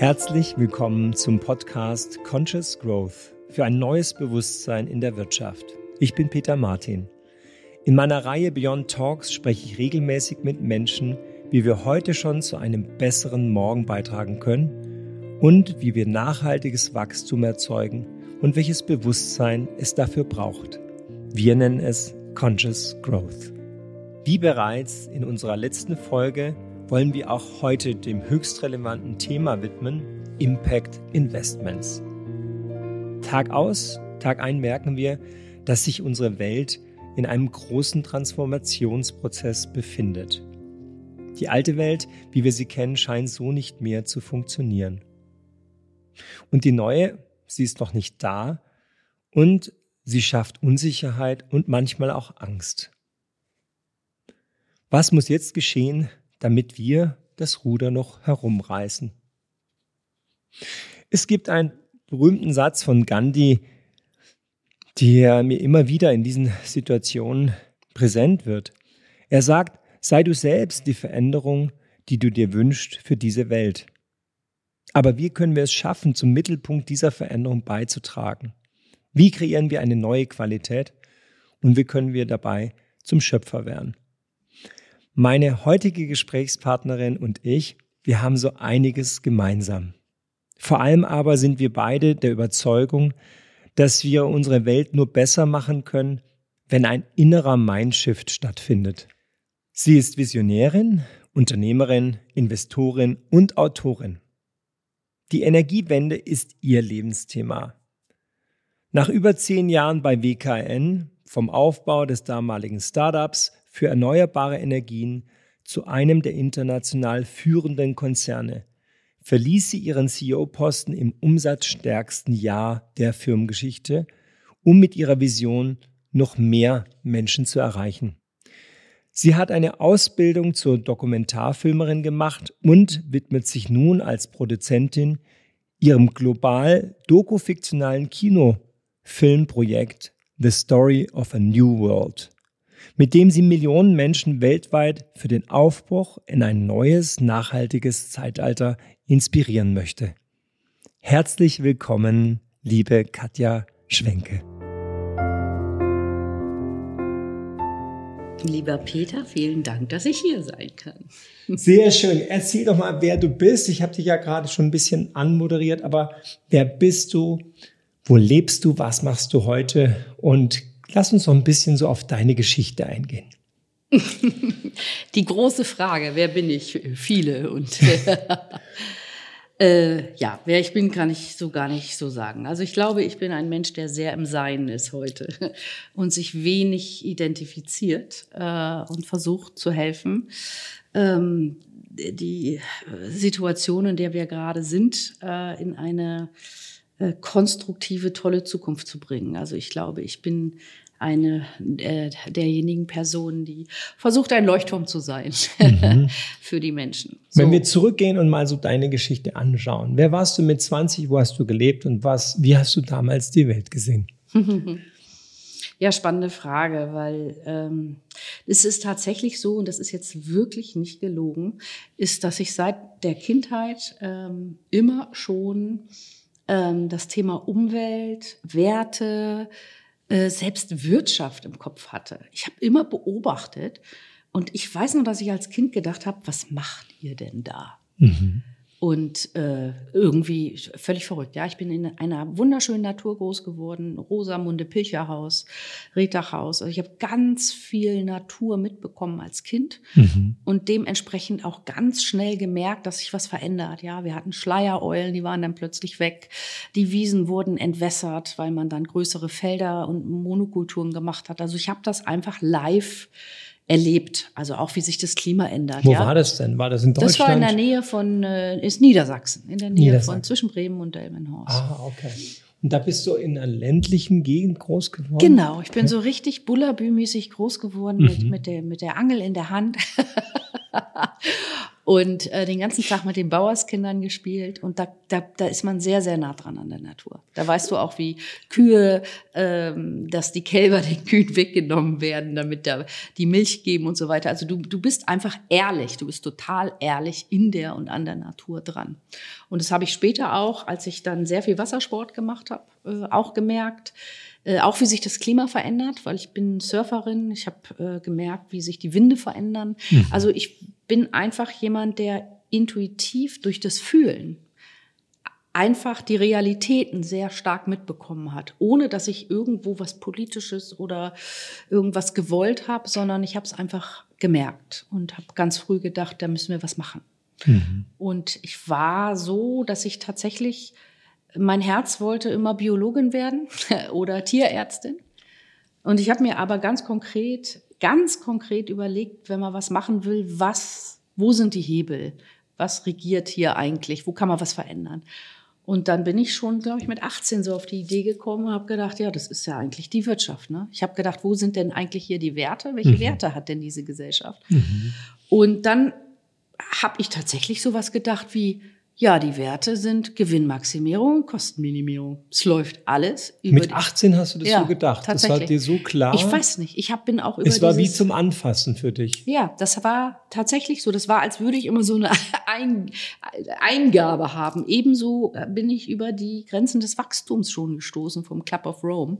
Herzlich willkommen zum Podcast Conscious Growth für ein neues Bewusstsein in der Wirtschaft. Ich bin Peter Martin. In meiner Reihe Beyond Talks spreche ich regelmäßig mit Menschen, wie wir heute schon zu einem besseren Morgen beitragen können und wie wir nachhaltiges Wachstum erzeugen und welches Bewusstsein es dafür braucht. Wir nennen es Conscious Growth. Wie bereits in unserer letzten Folge wollen wir auch heute dem höchst relevanten Thema widmen, Impact Investments. Tag aus, Tag ein merken wir, dass sich unsere Welt in einem großen Transformationsprozess befindet. Die alte Welt, wie wir sie kennen, scheint so nicht mehr zu funktionieren. Und die neue, sie ist noch nicht da und sie schafft Unsicherheit und manchmal auch Angst. Was muss jetzt geschehen, damit wir das Ruder noch herumreißen. Es gibt einen berühmten Satz von Gandhi, der mir immer wieder in diesen Situationen präsent wird. Er sagt, sei du selbst die Veränderung, die du dir wünschst für diese Welt. Aber wie können wir es schaffen, zum Mittelpunkt dieser Veränderung beizutragen? Wie kreieren wir eine neue Qualität und wie können wir dabei zum Schöpfer werden? Meine heutige Gesprächspartnerin und ich, wir haben so einiges gemeinsam. Vor allem aber sind wir beide der Überzeugung, dass wir unsere Welt nur besser machen können, wenn ein innerer Mindshift stattfindet. Sie ist Visionärin, Unternehmerin, Investorin und Autorin. Die Energiewende ist ihr Lebensthema. Nach über zehn Jahren bei WKN, vom Aufbau des damaligen Startups für erneuerbare Energien zu einem der international führenden Konzerne, verließ sie ihren CEO-Posten im umsatzstärksten Jahr der Firmengeschichte, um mit ihrer Vision noch mehr Menschen zu erreichen. Sie hat eine Ausbildung zur Dokumentarfilmerin gemacht und widmet sich nun als Produzentin ihrem global dokufiktionalen Kinofilmprojekt The Story of a New World mit dem sie Millionen Menschen weltweit für den Aufbruch in ein neues, nachhaltiges Zeitalter inspirieren möchte. Herzlich willkommen, liebe Katja Schwenke. Lieber Peter, vielen Dank, dass ich hier sein kann. Sehr schön. Erzähl doch mal, wer du bist. Ich habe dich ja gerade schon ein bisschen anmoderiert, aber wer bist du? Wo lebst du? Was machst du heute? Und Lass uns noch ein bisschen so auf deine Geschichte eingehen. Die große Frage, wer bin ich? Viele und äh, ja, wer ich bin, kann ich so gar nicht so sagen. Also ich glaube, ich bin ein Mensch, der sehr im Sein ist heute und sich wenig identifiziert äh, und versucht zu helfen. Ähm, die Situation, in der wir gerade sind, äh, in eine äh, konstruktive, tolle Zukunft zu bringen. Also ich glaube, ich bin eine äh, derjenigen Personen, die versucht, ein Leuchtturm zu sein mhm. für die Menschen. So. Wenn wir zurückgehen und mal so deine Geschichte anschauen. Wer warst du mit 20? Wo hast du gelebt und was, wie hast du damals die Welt gesehen? Ja, spannende Frage, weil ähm, es ist tatsächlich so, und das ist jetzt wirklich nicht gelogen, ist, dass ich seit der Kindheit ähm, immer schon das Thema Umwelt, Werte, äh, selbst Wirtschaft im Kopf hatte. Ich habe immer beobachtet und ich weiß noch, dass ich als Kind gedacht habe, was macht ihr denn da? Mhm. Und äh, irgendwie völlig verrückt. Ja, ich bin in einer wunderschönen Natur groß geworden. Rosamunde Pilcherhaus, Retachhaus. Also ich habe ganz viel Natur mitbekommen als Kind mhm. und dementsprechend auch ganz schnell gemerkt, dass sich was verändert. Ja, wir hatten Schleiereulen, die waren dann plötzlich weg. Die Wiesen wurden entwässert, weil man dann größere Felder und Monokulturen gemacht hat. Also ich habe das einfach live erlebt. Also auch, wie sich das Klima ändert. Wo ja. war das denn? War das in Deutschland? Das war in der Nähe von, äh, ist Niedersachsen, in der Nähe von zwischen Bremen und Delmenhorst. Ah, okay. Und da bist du in einer ländlichen Gegend groß geworden? Genau, ich bin so richtig bullabü-mäßig groß geworden mhm. mit, mit, der, mit der Angel in der Hand. und äh, den ganzen Tag mit den Bauerskindern gespielt. Und da, da, da ist man sehr, sehr nah dran an der Natur. Da weißt du auch, wie Kühe, ähm, dass die Kälber den Kühen weggenommen werden, damit da die Milch geben und so weiter. Also du, du bist einfach ehrlich, du bist total ehrlich in der und an der Natur dran. Und das habe ich später auch, als ich dann sehr viel Wassersport gemacht habe, äh, auch gemerkt äh, auch wie sich das Klima verändert, weil ich bin Surferin. Ich habe äh, gemerkt, wie sich die Winde verändern. Mhm. Also ich bin einfach jemand, der intuitiv durch das Fühlen einfach die Realitäten sehr stark mitbekommen hat, ohne dass ich irgendwo was Politisches oder irgendwas gewollt habe, sondern ich habe es einfach gemerkt und habe ganz früh gedacht, da müssen wir was machen. Mhm. Und ich war so, dass ich tatsächlich mein Herz wollte immer Biologin werden oder Tierärztin. Und ich habe mir aber ganz konkret, ganz konkret überlegt, wenn man was machen will, was, wo sind die Hebel? Was regiert hier eigentlich? Wo kann man was verändern? Und dann bin ich schon, glaube ich, mit 18 so auf die Idee gekommen und habe gedacht, ja, das ist ja eigentlich die Wirtschaft. Ne? Ich habe gedacht, wo sind denn eigentlich hier die Werte? Welche mhm. Werte hat denn diese Gesellschaft? Mhm. Und dann habe ich tatsächlich sowas gedacht wie, ja, die Werte sind Gewinnmaximierung und Kostenminimierung. Es läuft alles über Mit 18 hast du das ja, so gedacht. Das war dir so klar. Ich weiß nicht. Ich hab, bin auch über Es war wie zum Anfassen für dich. Ja, das war tatsächlich so. Das war, als würde ich immer so eine Ein Eingabe haben. Ebenso bin ich über die Grenzen des Wachstums schon gestoßen vom Club of Rome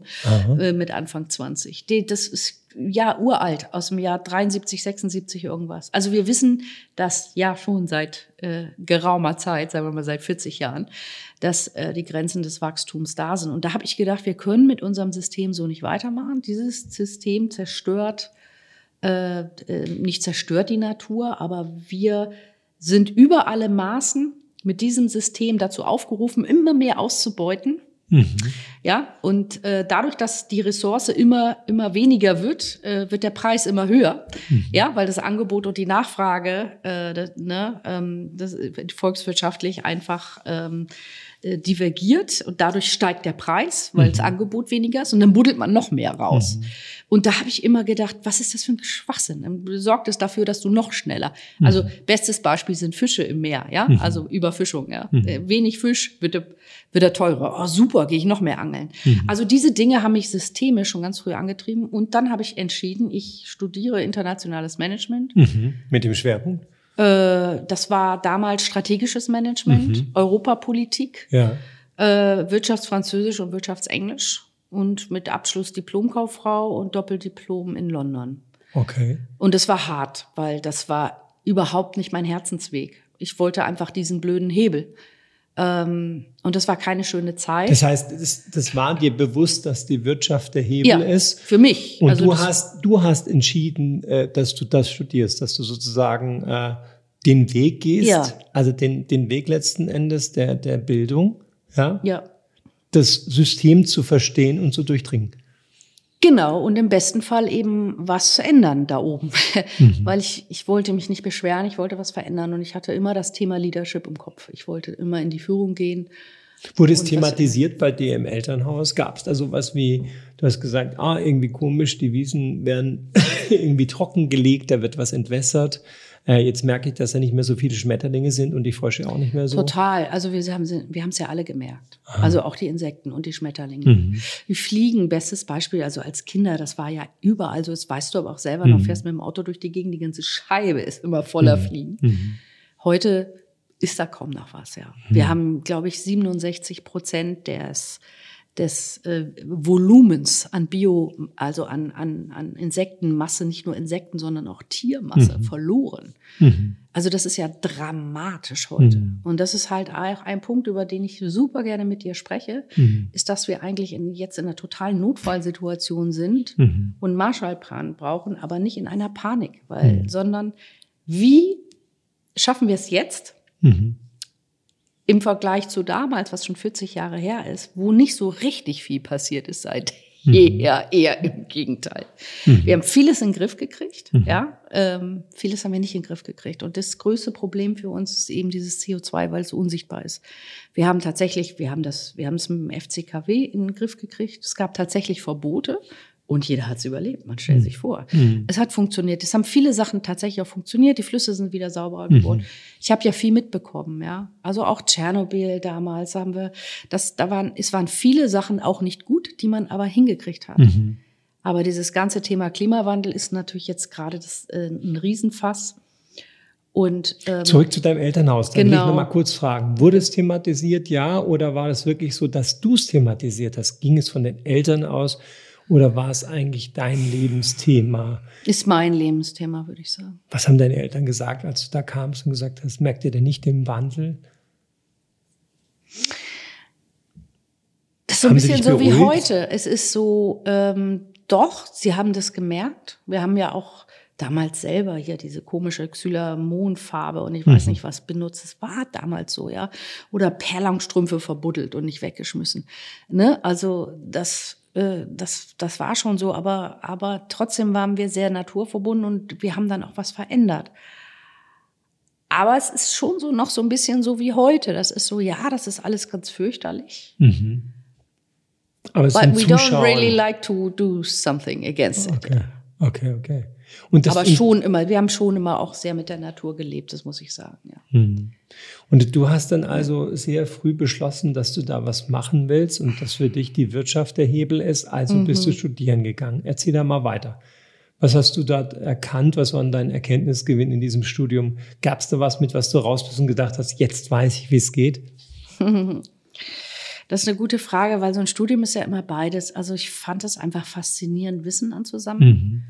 äh, mit Anfang 20. Das ist ja uralt, aus dem Jahr 73, 76 irgendwas. Also wir wissen das ja schon seit äh, geraumer Zeit, sagen wir mal seit 40 Jahren, dass äh, die Grenzen des Wachstums da sind. Und da habe ich gedacht, wir können mit unserem System so nicht weitermachen. Dieses System zerstört, äh, äh, nicht zerstört die Natur, aber wir sind über alle Maßen mit diesem System dazu aufgerufen, immer mehr auszubeuten Mhm. Ja, und äh, dadurch, dass die Ressource immer, immer weniger wird, äh, wird der Preis immer höher. Mhm. Ja, weil das Angebot und die Nachfrage, äh, das, ne, ähm, das, volkswirtschaftlich einfach ähm, äh, divergiert und dadurch steigt der Preis, weil mhm. das Angebot weniger ist und dann buddelt man noch mehr raus. Mhm. Und da habe ich immer gedacht, was ist das für ein Schwachsinn? Dann sorgt es dafür, dass du noch schneller. Mhm. Also bestes Beispiel sind Fische im Meer, ja, mhm. also Überfischung, ja. Mhm. Äh, wenig Fisch wird, wird er teurer. Oh, super, gehe ich noch mehr angeln. Mhm. Also diese Dinge haben mich systemisch schon ganz früh angetrieben und dann habe ich entschieden, ich studiere internationales Management. Mit dem Schwerpunkt? Äh, das war damals strategisches Management, mhm. Europapolitik, ja. äh, Wirtschaftsfranzösisch und Wirtschaftsenglisch und mit Abschluss Diplomkauffrau und Doppeldiplom in London. Okay. Und es war hart, weil das war überhaupt nicht mein Herzensweg. Ich wollte einfach diesen blöden Hebel. Ähm, und das war keine schöne Zeit. Das heißt, das, das war dir bewusst, dass die Wirtschaft der Hebel ja, ist. Für mich. Und also du hast, du hast entschieden, äh, dass du das studierst, dass du sozusagen äh, den Weg gehst, ja. also den, den Weg letzten Endes der, der Bildung, ja? Ja das System zu verstehen und zu durchdringen. Genau, und im besten Fall eben was zu ändern da oben. Mhm. Weil ich, ich wollte mich nicht beschweren, ich wollte was verändern und ich hatte immer das Thema Leadership im Kopf. Ich wollte immer in die Führung gehen. Wurde es thematisiert bei dir im Elternhaus? Gab es da sowas wie, du hast gesagt, ah, irgendwie komisch, die Wiesen werden irgendwie trockengelegt, da wird was entwässert. Äh, jetzt merke ich, dass da nicht mehr so viele Schmetterlinge sind und die Frösche auch nicht mehr so. Total. Also wir haben wir haben es ja alle gemerkt. Aha. Also auch die Insekten und die Schmetterlinge. Mhm. Die Fliegen, bestes Beispiel. Also als Kinder, das war ja überall so. Das weißt du aber auch selber mhm. noch. Fährst mit dem Auto durch die Gegend, die ganze Scheibe ist immer voller mhm. Fliegen. Mhm. Heute ist da kaum noch was, ja. Wir mhm. haben, glaube ich, 67 Prozent des des äh, Volumens an Bio, also an, an, an Insektenmasse, nicht nur Insekten, sondern auch Tiermasse mhm. verloren. Mhm. Also das ist ja dramatisch heute. Mhm. Und das ist halt auch ein Punkt, über den ich super gerne mit dir spreche, mhm. ist, dass wir eigentlich in, jetzt in einer totalen Notfallsituation sind mhm. und Marshallplan brauchen, aber nicht in einer Panik, weil, mhm. sondern wie schaffen wir es jetzt? Im Vergleich zu damals, was schon 40 Jahre her ist, wo nicht so richtig viel passiert ist seit mhm. eher, eher im Gegenteil. Mhm. Wir haben vieles in den Griff gekriegt, mhm. ja, ähm, vieles haben wir nicht in den Griff gekriegt. Und das größte Problem für uns ist eben dieses CO2, weil es so unsichtbar ist. Wir haben tatsächlich, wir haben das, wir haben es mit dem FCKW in den Griff gekriegt. Es gab tatsächlich Verbote Und jeder hat es überlebt, man stellt mhm. sich vor. Mhm. Es hat funktioniert. Es haben viele Sachen tatsächlich auch funktioniert. Die Flüsse sind wieder sauberer geworden. Mhm. Ich habe ja viel mitbekommen, ja. Also auch Tschernobyl damals haben wir, das, da waren, es waren viele Sachen auch nicht gut, die man aber hingekriegt hat. Mhm. Aber dieses ganze Thema Klimawandel ist natürlich jetzt gerade das, äh, ein Riesenfass. Und, ähm, Zurück zu deinem Elternhaus. Dann genau. will ich noch mal kurz fragen. Wurde es thematisiert, ja? Oder war es wirklich so, dass du es thematisiert hast? Ging es von den Eltern aus? Oder war es eigentlich dein Lebensthema? Ist mein Lebensthema, würde ich sagen. Was haben deine Eltern gesagt, als du da kamst und gesagt hast, merkt ihr denn nicht den Wandel? Das ist so ein bisschen so wie heute. Es ist so, ähm, doch, sie haben das gemerkt. Wir haben ja auch damals selber hier diese komische Xylamonfarbe und ich weiß mhm. nicht was benutzt. Es war damals so, ja. Oder Perlangstrümpfe verbuddelt und nicht weggeschmissen. Ne? Also das, äh, das, das war schon so, aber, aber trotzdem waren wir sehr naturverbunden und wir haben dann auch was verändert. Aber es ist schon so noch so ein bisschen so wie heute. Das ist so, ja, das ist alles ganz fürchterlich. Mhm. Aber es But we Zuschauern. don't really like to do something against okay. it. Okay, okay. Aber schon immer, wir haben schon immer auch sehr mit der Natur gelebt, das muss ich sagen. Ja. Hm. Und du hast dann also sehr früh beschlossen, dass du da was machen willst und dass für dich die Wirtschaft der Hebel ist. Also mhm. bist du studieren gegangen. Erzähl da mal weiter. Was hast du da erkannt? Was war dein Erkenntnisgewinn in diesem Studium? Gab es da was, mit was du raus bist und gedacht hast, jetzt weiß ich, wie es geht? Das ist eine gute Frage, weil so ein Studium ist ja immer beides. Also ich fand es einfach faszinierend, Wissen anzusammeln. Mhm.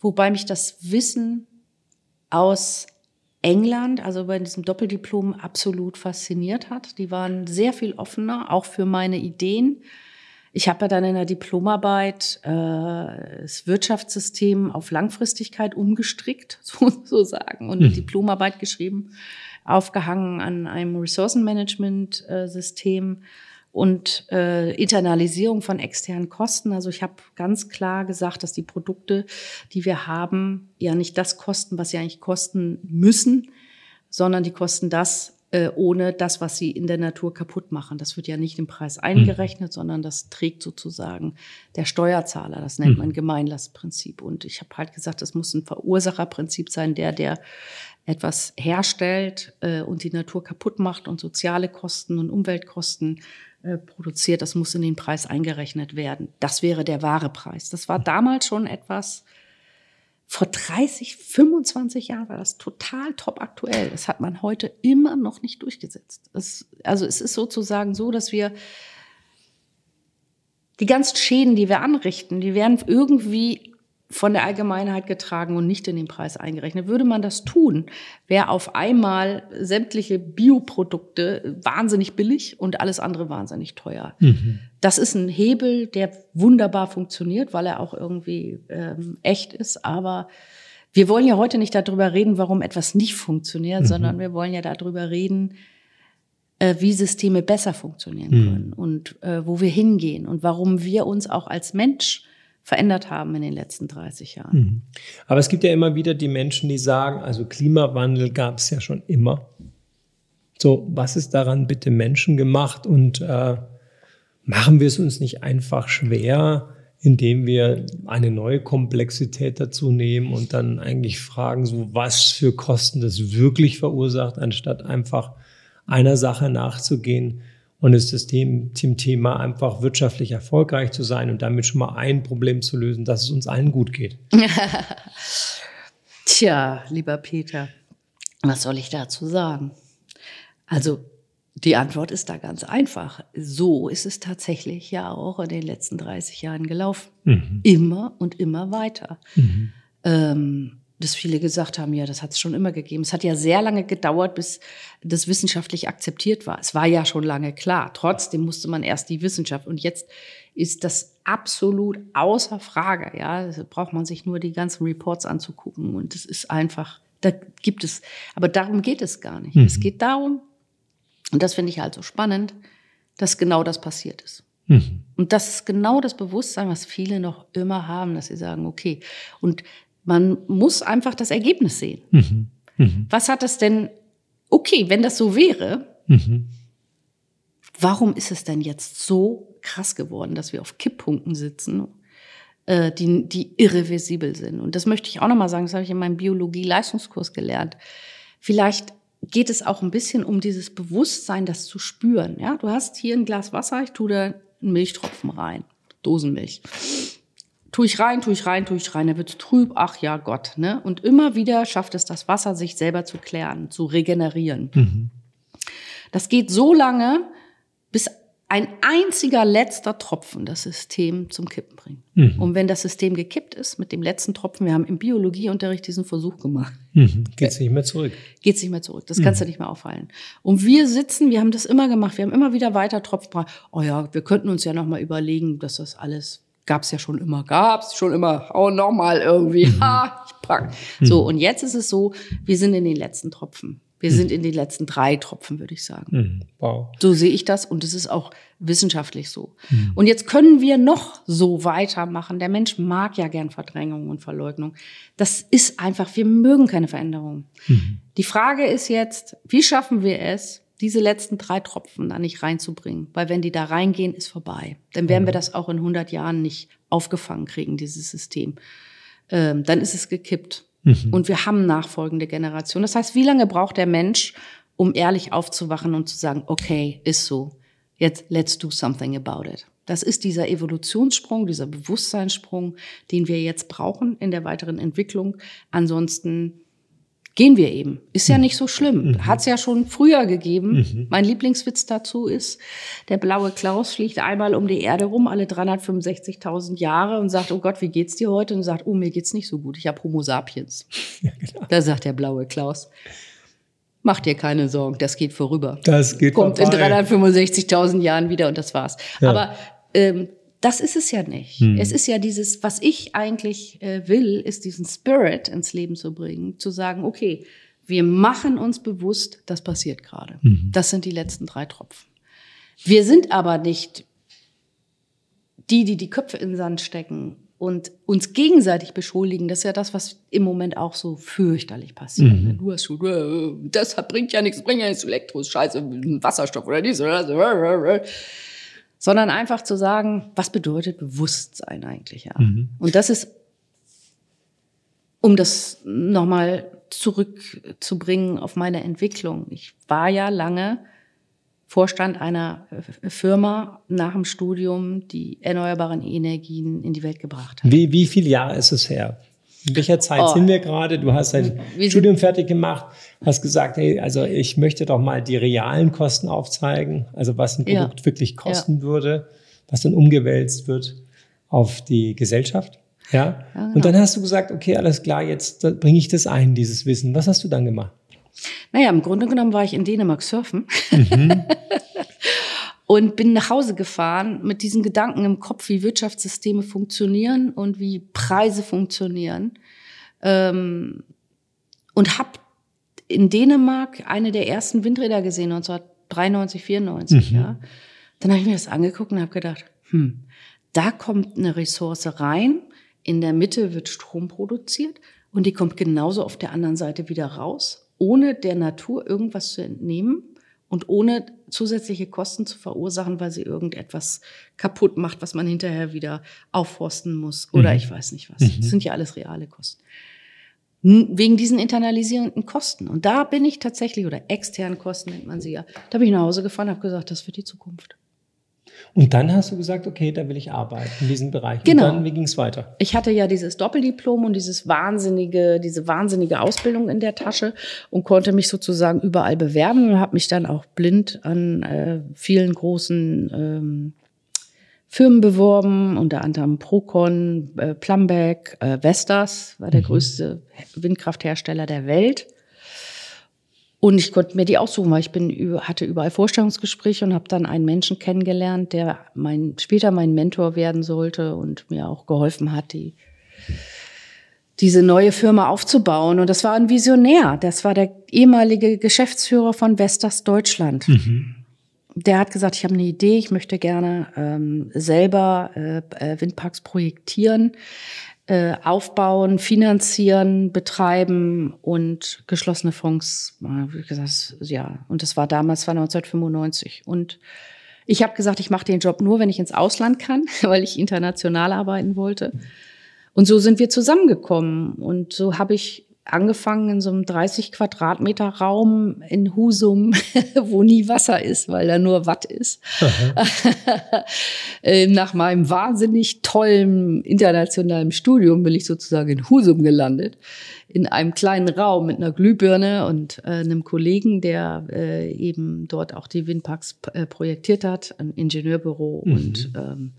Wobei mich das Wissen aus England, also bei diesem Doppeldiplom, absolut fasziniert hat. Die waren sehr viel offener, auch für meine Ideen. Ich habe ja dann in der Diplomarbeit äh, das Wirtschaftssystem auf Langfristigkeit umgestrickt, sozusagen, und eine mhm. Diplomarbeit geschrieben, aufgehangen an einem Ressourcenmanagement-System. Äh, und äh, Internalisierung von externen Kosten. Also ich habe ganz klar gesagt, dass die Produkte, die wir haben, ja nicht das kosten, was sie eigentlich kosten müssen, sondern die kosten das, äh, ohne das, was sie in der Natur kaputt machen. Das wird ja nicht im Preis eingerechnet, mhm. sondern das trägt sozusagen der Steuerzahler. Das nennt mhm. man Gemeinlastprinzip. Und ich habe halt gesagt, das muss ein Verursacherprinzip sein, der, der etwas herstellt äh, und die Natur kaputt macht und soziale Kosten und Umweltkosten produziert, das muss in den Preis eingerechnet werden. Das wäre der wahre Preis. Das war damals schon etwas, vor 30, 25 Jahren war das total top aktuell. Das hat man heute immer noch nicht durchgesetzt. Es, also es ist sozusagen so, dass wir die ganzen Schäden, die wir anrichten, die werden irgendwie von der Allgemeinheit getragen und nicht in den Preis eingerechnet. Würde man das tun, wäre auf einmal sämtliche Bioprodukte wahnsinnig billig und alles andere wahnsinnig teuer. Mhm. Das ist ein Hebel, der wunderbar funktioniert, weil er auch irgendwie ähm, echt ist. Aber wir wollen ja heute nicht darüber reden, warum etwas nicht funktioniert, mhm. sondern wir wollen ja darüber reden, äh, wie Systeme besser funktionieren mhm. können und äh, wo wir hingehen und warum wir uns auch als Mensch verändert haben in den letzten 30 Jahren. Mhm. Aber es gibt ja immer wieder die Menschen, die sagen, also Klimawandel gab es ja schon immer. So, was ist daran bitte Menschen gemacht und äh, machen wir es uns nicht einfach schwer, indem wir eine neue Komplexität dazu nehmen und dann eigentlich fragen, so was für Kosten das wirklich verursacht, anstatt einfach einer Sache nachzugehen, und es ist dem, dem Thema einfach wirtschaftlich erfolgreich zu sein und damit schon mal ein Problem zu lösen, dass es uns allen gut geht. Tja, lieber Peter, was soll ich dazu sagen? Also die Antwort ist da ganz einfach. So ist es tatsächlich ja auch in den letzten 30 Jahren gelaufen. Mhm. Immer und immer weiter. Mhm. Ähm, dass viele gesagt haben, ja, das hat es schon immer gegeben. Es hat ja sehr lange gedauert, bis das wissenschaftlich akzeptiert war. Es war ja schon lange klar. Trotzdem musste man erst die Wissenschaft. Und jetzt ist das absolut außer Frage. Ja, da braucht man sich nur die ganzen Reports anzugucken. Und es ist einfach, da gibt es, aber darum geht es gar nicht. Mhm. Es geht darum, und das finde ich halt so spannend, dass genau das passiert ist. Mhm. Und das ist genau das Bewusstsein, was viele noch immer haben, dass sie sagen, okay, und man muss einfach das Ergebnis sehen. Mhm. Mhm. Was hat das denn, okay, wenn das so wäre, mhm. warum ist es denn jetzt so krass geworden, dass wir auf Kipppunkten sitzen? äh, die, die irreversibel sind. Und das möchte ich auch nochmal sagen, das habe ich in meinem Biologie-Leistungskurs gelernt. Vielleicht geht es auch ein bisschen um dieses Bewusstsein, das zu spüren. Ja, du hast hier ein Glas Wasser, ich tue da einen Milchtropfen rein, Dosenmilch. Tue ich rein, tue ich rein, tue ich rein, dann wird es trüb, ach ja Gott. Ne? Und immer wieder schafft es das Wasser, sich selber zu klären, zu regenerieren. Mhm. Das geht so lange, bis ein einziger letzter Tropfen das System zum Kippen bringt. Mhm. Und wenn das System gekippt ist mit dem letzten Tropfen, wir haben im Biologieunterricht diesen Versuch gemacht. Mhm. Geht es nicht mehr zurück. Geht es nicht mehr zurück. Das mhm. kannst du nicht mehr aufhalten. Und wir sitzen, wir haben das immer gemacht, wir haben immer wieder weiter Tropfen. Oh ja, wir könnten uns ja noch mal überlegen, dass das alles gab es ja schon immer, gab es schon immer, oh nochmal irgendwie, mhm. ha, ich pack. So, mhm. und jetzt ist es so, wir sind in den letzten Tropfen. Wir mhm. sind in den letzten drei Tropfen, würde ich sagen. Mhm. Wow. So sehe ich das und es ist auch wissenschaftlich so. Mhm. Und jetzt können wir noch so weitermachen. Der Mensch mag ja gern Verdrängung und Verleugnung. Das ist einfach, wir mögen keine Veränderung. Mhm. Die Frage ist jetzt, wie schaffen wir es, diese letzten drei Tropfen da nicht reinzubringen? Weil wenn die da reingehen, ist vorbei. Dann werden wir mhm. das auch in 100 Jahren nicht aufgefangen kriegen, dieses System. Ähm, dann ist es gekippt. Mhm. Und wir haben nachfolgende Generationen. Das heißt, wie lange braucht der Mensch, um ehrlich aufzuwachen und zu sagen, okay, ist so. Jetzt let's do something about it. Das ist dieser Evolutionssprung, dieser Bewusstseinssprung, den wir jetzt brauchen in der weiteren Entwicklung. Ansonsten gehen wir eben. Ist ja nicht so schlimm. Mhm. Hat es ja schon früher gegeben. Mhm. Mein Lieblingswitz dazu ist, der blaue Klaus fliegt einmal um die Erde rum, alle 365.000 Jahre und sagt, oh Gott, wie geht's dir heute? Und sagt, oh, mir geht's nicht so gut. Ich habe Homo sapiens. Ja, genau. Da sagt der blaue Klaus, mach dir keine Sorgen, das geht vorüber. Das geht Kommt vorbei. in 365.000 Jahren wieder und das war's. Ja. Aber ähm, das ist es ja nicht. Hm. Es ist ja dieses, was ich eigentlich äh, will, ist diesen Spirit ins Leben zu bringen, zu sagen, okay, wir machen uns bewusst, das passiert gerade. Mhm. Das sind die letzten drei Tropfen. Wir sind aber nicht die, die die Köpfe in den Sand stecken und uns gegenseitig beschuldigen. Das ist ja das, was im Moment auch so fürchterlich passiert. Mhm. Du hast schon, äh, das bringt ja nichts, bringt ja nichts Elektros, Scheiße, Wasserstoff oder dies oder das sondern einfach zu sagen, was bedeutet Bewusstsein eigentlich? Ja? Mhm. Und das ist, um das nochmal zurückzubringen auf meine Entwicklung. Ich war ja lange Vorstand einer Firma nach dem Studium, die erneuerbaren Energien in die Welt gebracht hat. Wie, wie viele Jahre ist es her? In welcher Zeit oh. sind wir gerade? Du hast dein wir Studium fertig gemacht, hast gesagt, hey, also ich möchte doch mal die realen Kosten aufzeigen, also was ein Produkt ja. wirklich kosten ja. würde, was dann umgewälzt wird auf die Gesellschaft. Ja. ja genau. Und dann hast du gesagt, okay, alles klar, jetzt bringe ich das ein, dieses Wissen. Was hast du dann gemacht? Naja, im Grunde genommen war ich in Dänemark surfen. Mhm. und bin nach Hause gefahren mit diesen Gedanken im Kopf, wie Wirtschaftssysteme funktionieren und wie Preise funktionieren. Ähm, und habe in Dänemark eine der ersten Windräder gesehen, 1993, 94. Mhm. Ja. Dann habe ich mir das angeguckt und habe gedacht, hm, da kommt eine Ressource rein, in der Mitte wird Strom produziert und die kommt genauso auf der anderen Seite wieder raus, ohne der Natur irgendwas zu entnehmen und ohne zusätzliche Kosten zu verursachen, weil sie irgendetwas kaputt macht, was man hinterher wieder aufforsten muss oder mhm. ich weiß nicht was. Mhm. Das sind ja alles reale Kosten. Wegen diesen internalisierenden Kosten. Und da bin ich tatsächlich, oder externen Kosten nennt man sie ja, da bin ich nach Hause gefahren und habe gesagt, das wird die Zukunft. Und dann hast du gesagt, okay, da will ich arbeiten in diesem Bereich. Genau. Und dann, wie ging es weiter? Ich hatte ja dieses Doppeldiplom und dieses wahnsinnige, diese wahnsinnige Ausbildung in der Tasche und konnte mich sozusagen überall bewerben und habe mich dann auch blind an äh, vielen großen ähm, Firmen beworben, unter anderem Procon, äh, Plumbeck, äh, Vestas war der mhm. größte Windkrafthersteller der Welt. Und ich konnte mir die aussuchen, weil ich bin, hatte überall Vorstellungsgespräche und habe dann einen Menschen kennengelernt, der mein, später mein Mentor werden sollte und mir auch geholfen hat, die, diese neue Firma aufzubauen. Und das war ein Visionär. Das war der ehemalige Geschäftsführer von Vestas Deutschland. Mhm. Der hat gesagt, ich habe eine Idee, ich möchte gerne ähm, selber äh, äh Windparks projektieren. Äh, aufbauen, finanzieren, betreiben und geschlossene Fonds, wie gesagt, ja. Und das war damals, war 1995. Und Ich habe gesagt, ich mache den Job nur, wenn ich ins Ausland kann, weil ich international arbeiten wollte. Und so sind wir zusammengekommen. Und so habe ich angefangen in so einem 30 Quadratmeter Raum in Husum, wo nie Wasser ist, weil da nur Watt ist. Ähm, nach meinem wahnsinnig tollen internationalen Studium bin ich sozusagen in Husum gelandet. In einem kleinen Raum mit einer Glühbirne und äh, einem Kollegen, der äh, eben dort auch die Windparks äh, projektiert hat, ein Ingenieurbüro mhm. und ähm,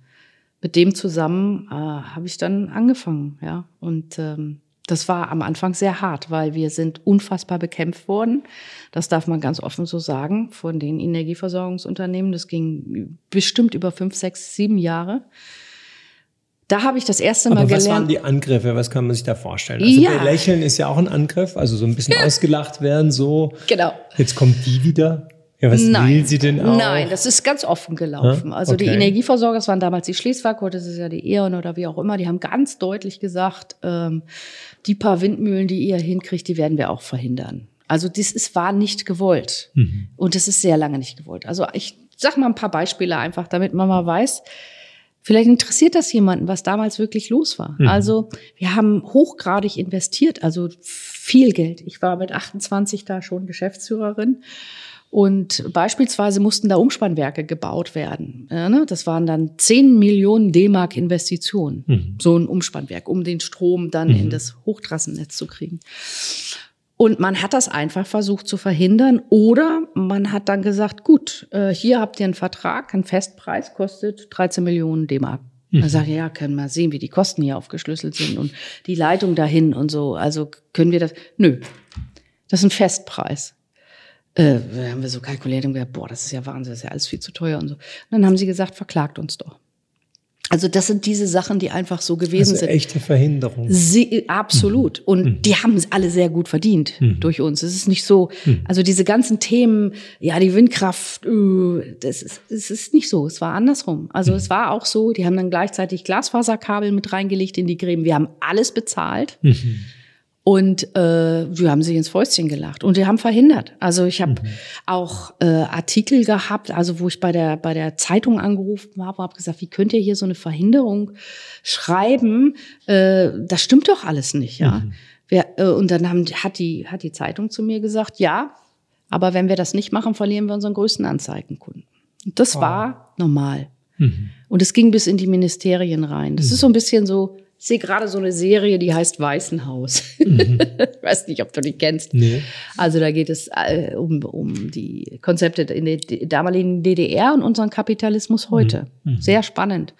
mit dem zusammen äh, habe ich dann angefangen, ja. Und ähm, das war am Anfang sehr hart, weil wir sind unfassbar bekämpft worden. Das darf man ganz offen so sagen von den Energieversorgungsunternehmen. Das ging bestimmt über fünf, sechs, sieben Jahre. Da habe ich das erste Mal Aber was gelernt. waren die Angriffe? Was kann man sich da vorstellen? Also Ja. Lächeln ist ja auch ein Angriff, also so ein bisschen ausgelacht werden, so. Genau. Jetzt kommt die wieder. Ja, was will sie denn auch? Nein, das ist ganz offen gelaufen. Ja? Also die Okay. Energieversorger, das waren damals die Schleswig, heute ist es ja die E.ON oder wie auch immer, die haben ganz deutlich gesagt, ähm, die paar Windmühlen, die ihr hinkriegt, die werden wir auch verhindern. Also das ist, war nicht gewollt. Mhm. Und das ist sehr lange nicht gewollt. Also ich sag mal ein paar Beispiele einfach, damit man mal weiß, vielleicht interessiert das jemanden, was damals wirklich los war. Mhm. Also wir haben hochgradig investiert, also viel Geld. Ich war mit 28 da schon Geschäftsführerin. Und beispielsweise mussten da Umspannwerke gebaut werden. Ne? Das waren dann 10 Millionen D-Mark Investitionen, Mhm. so ein Umspannwerk, um den Strom dann in das Hochtrassennetz zu kriegen. Und man hat das einfach versucht zu verhindern. Oder man hat dann gesagt, gut, äh, hier habt ihr einen Vertrag, ein Festpreis, kostet 13 Millionen D-Mark. Mhm. Dann sage ich, ja, können wir sehen, wie die Kosten hier aufgeschlüsselt sind und die Leitung dahin und so. Also können wir das? Nö, das ist ein Festpreis. Äh, haben wir so kalkuliert und gesagt, boah, das ist ja Wahnsinn, das ist ja alles viel zu teuer und so. Und dann haben sie gesagt, verklagt uns doch. Also das sind diese Sachen, die einfach so gewesen Also sind. echte Verhinderung. Sie, absolut. Und die haben es alle sehr gut verdient durch uns. Es ist nicht so, also diese ganzen Themen, ja, die Windkraft, äh, das ist, es ist nicht so. Es war andersrum. Also es war auch so, die haben dann gleichzeitig Glasfaserkabel mit reingelegt in die Gräben. Wir haben alles bezahlt. Und äh, wir haben sich ins Fäustchen gelacht und wir haben verhindert. Also ich habe auch äh, Artikel gehabt, also wo ich bei der bei der Zeitung angerufen habe, habe gesagt, wie könnt ihr hier so eine Verhinderung schreiben? Äh, das stimmt doch alles nicht, ja. Wer, äh, und dann haben, hat die hat die Zeitung zu mir gesagt, ja, aber wenn wir das nicht machen, verlieren wir unseren größten Anzeigenkunden. Und das war normal. Mhm. Und es ging bis in die Ministerien rein. Das ist so ein bisschen so, ich sehe gerade so eine Serie, die heißt Weißenhaus. ich weiß nicht, ob du die kennst. Nee. Also da geht es äh, um, um die Konzepte in der damaligen DDR und unseren Kapitalismus heute. Sehr spannend.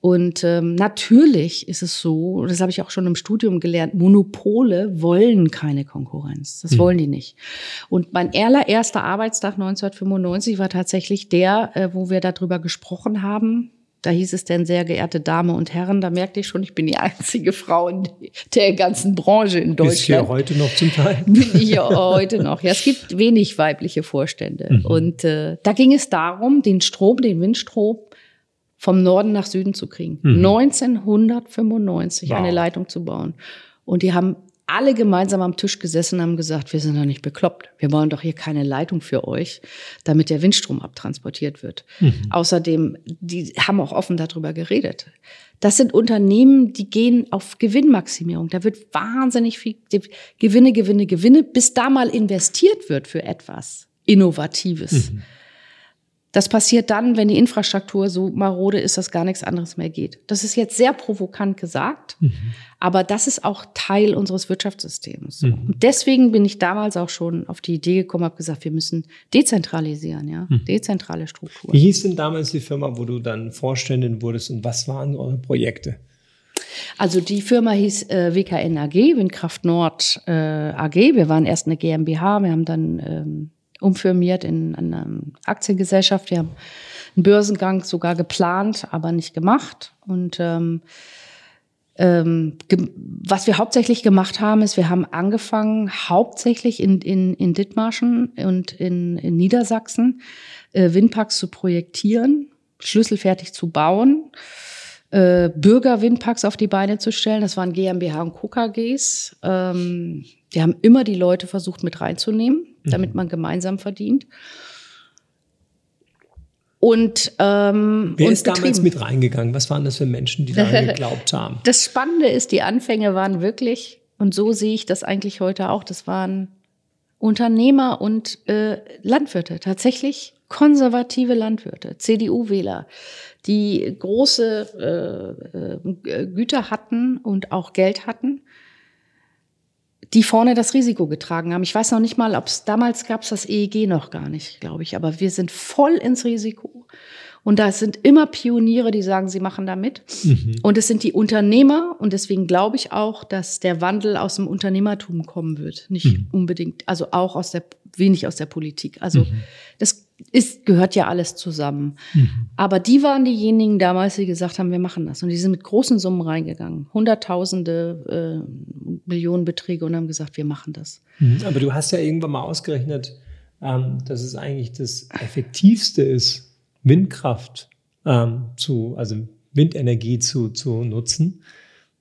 Und ähm, natürlich ist es so, das habe ich auch schon im Studium gelernt, Monopole wollen keine Konkurrenz. Das wollen die nicht. Und mein allererster Arbeitstag 1995 war tatsächlich der, äh, wo wir darüber gesprochen haben. Da hieß es denn, sehr geehrte Dame und Herren, da merkte ich schon, ich bin die einzige Frau in der ganzen Branche in Ist hier Deutschland heute noch zum Teil. bin ich ja heute noch. Ja, es gibt wenig weibliche Vorstände. Und äh, da ging es darum, den Strom, den Windstrom vom Norden nach Süden zu kriegen. 1995 eine Wow. Leitung zu bauen. Und die haben alle gemeinsam am Tisch gesessen haben gesagt, wir sind doch nicht bekloppt. Wir bauen doch hier keine Leitung für euch, damit der Windstrom abtransportiert wird. Außerdem, die haben auch offen darüber geredet. Das sind Unternehmen, die gehen auf Gewinnmaximierung. Da wird wahnsinnig viel Gewinne, Gewinne, Gewinne, bis da mal investiert wird für etwas Innovatives. Das passiert dann, wenn die Infrastruktur so marode ist, dass gar nichts anderes mehr geht. Das ist jetzt sehr provokant gesagt, aber das ist auch Teil unseres Wirtschaftssystems. So. Und deswegen bin ich damals auch schon auf die Idee gekommen, habe gesagt, wir müssen dezentralisieren, ja, dezentrale Strukturen. Wie hieß denn damals die Firma, wo du dann Vorständin wurdest und was waren eure Projekte? Also die Firma hieß äh, WKN AG, Windkraft Nord äh, AG. Wir waren erst eine GmbH, wir haben dann ähm, umfirmiert in eine Aktiengesellschaft. Wir haben einen Börsengang sogar geplant, aber nicht gemacht. Und ähm, ähm, was wir hauptsächlich gemacht haben, ist, wir haben angefangen, hauptsächlich in, in, in Dithmarschen und in, in Niedersachsen äh, Windparks zu projektieren, schlüsselfertig zu bauen äh, Bürgerwindparks auf die Beine zu stellen. Das waren GmbH und KKGs. Ähm, die haben immer die Leute versucht mit reinzunehmen, damit man gemeinsam verdient. und ähm, Wer und ist damals mit reingegangen? Was waren das für Menschen, die daran geglaubt haben? Das Spannende ist, die Anfänge waren wirklich, und so sehe ich das eigentlich heute auch, das waren Unternehmer und äh, Landwirte, tatsächlich konservative Landwirte, CDU-Wähler, die große äh, äh, Güter hatten und auch Geld hatten, die vorne das Risiko getragen haben. Ich weiß noch nicht mal, ob es damals gab es das EEG noch gar nicht, glaube ich, aber wir sind voll ins Risiko. Und da sind immer Pioniere, die sagen, sie machen da mit. Mhm. Und es sind die Unternehmer. Und deswegen glaube ich auch, dass der Wandel aus dem Unternehmertum kommen wird. Nicht mhm. unbedingt, also auch aus der, wenig aus der Politik. Also mhm. das ist, gehört ja alles zusammen. Mhm. Aber die waren diejenigen damals, die gesagt haben, wir machen das. Und die sind mit großen Summen reingegangen. Hunderttausende, äh, Millionenbeträge und haben gesagt, wir machen das. Mhm. Aber du hast ja irgendwann mal ausgerechnet, ähm, dass es eigentlich das Effektivste ist, Windkraft ähm, zu, also Windenergie zu, zu nutzen.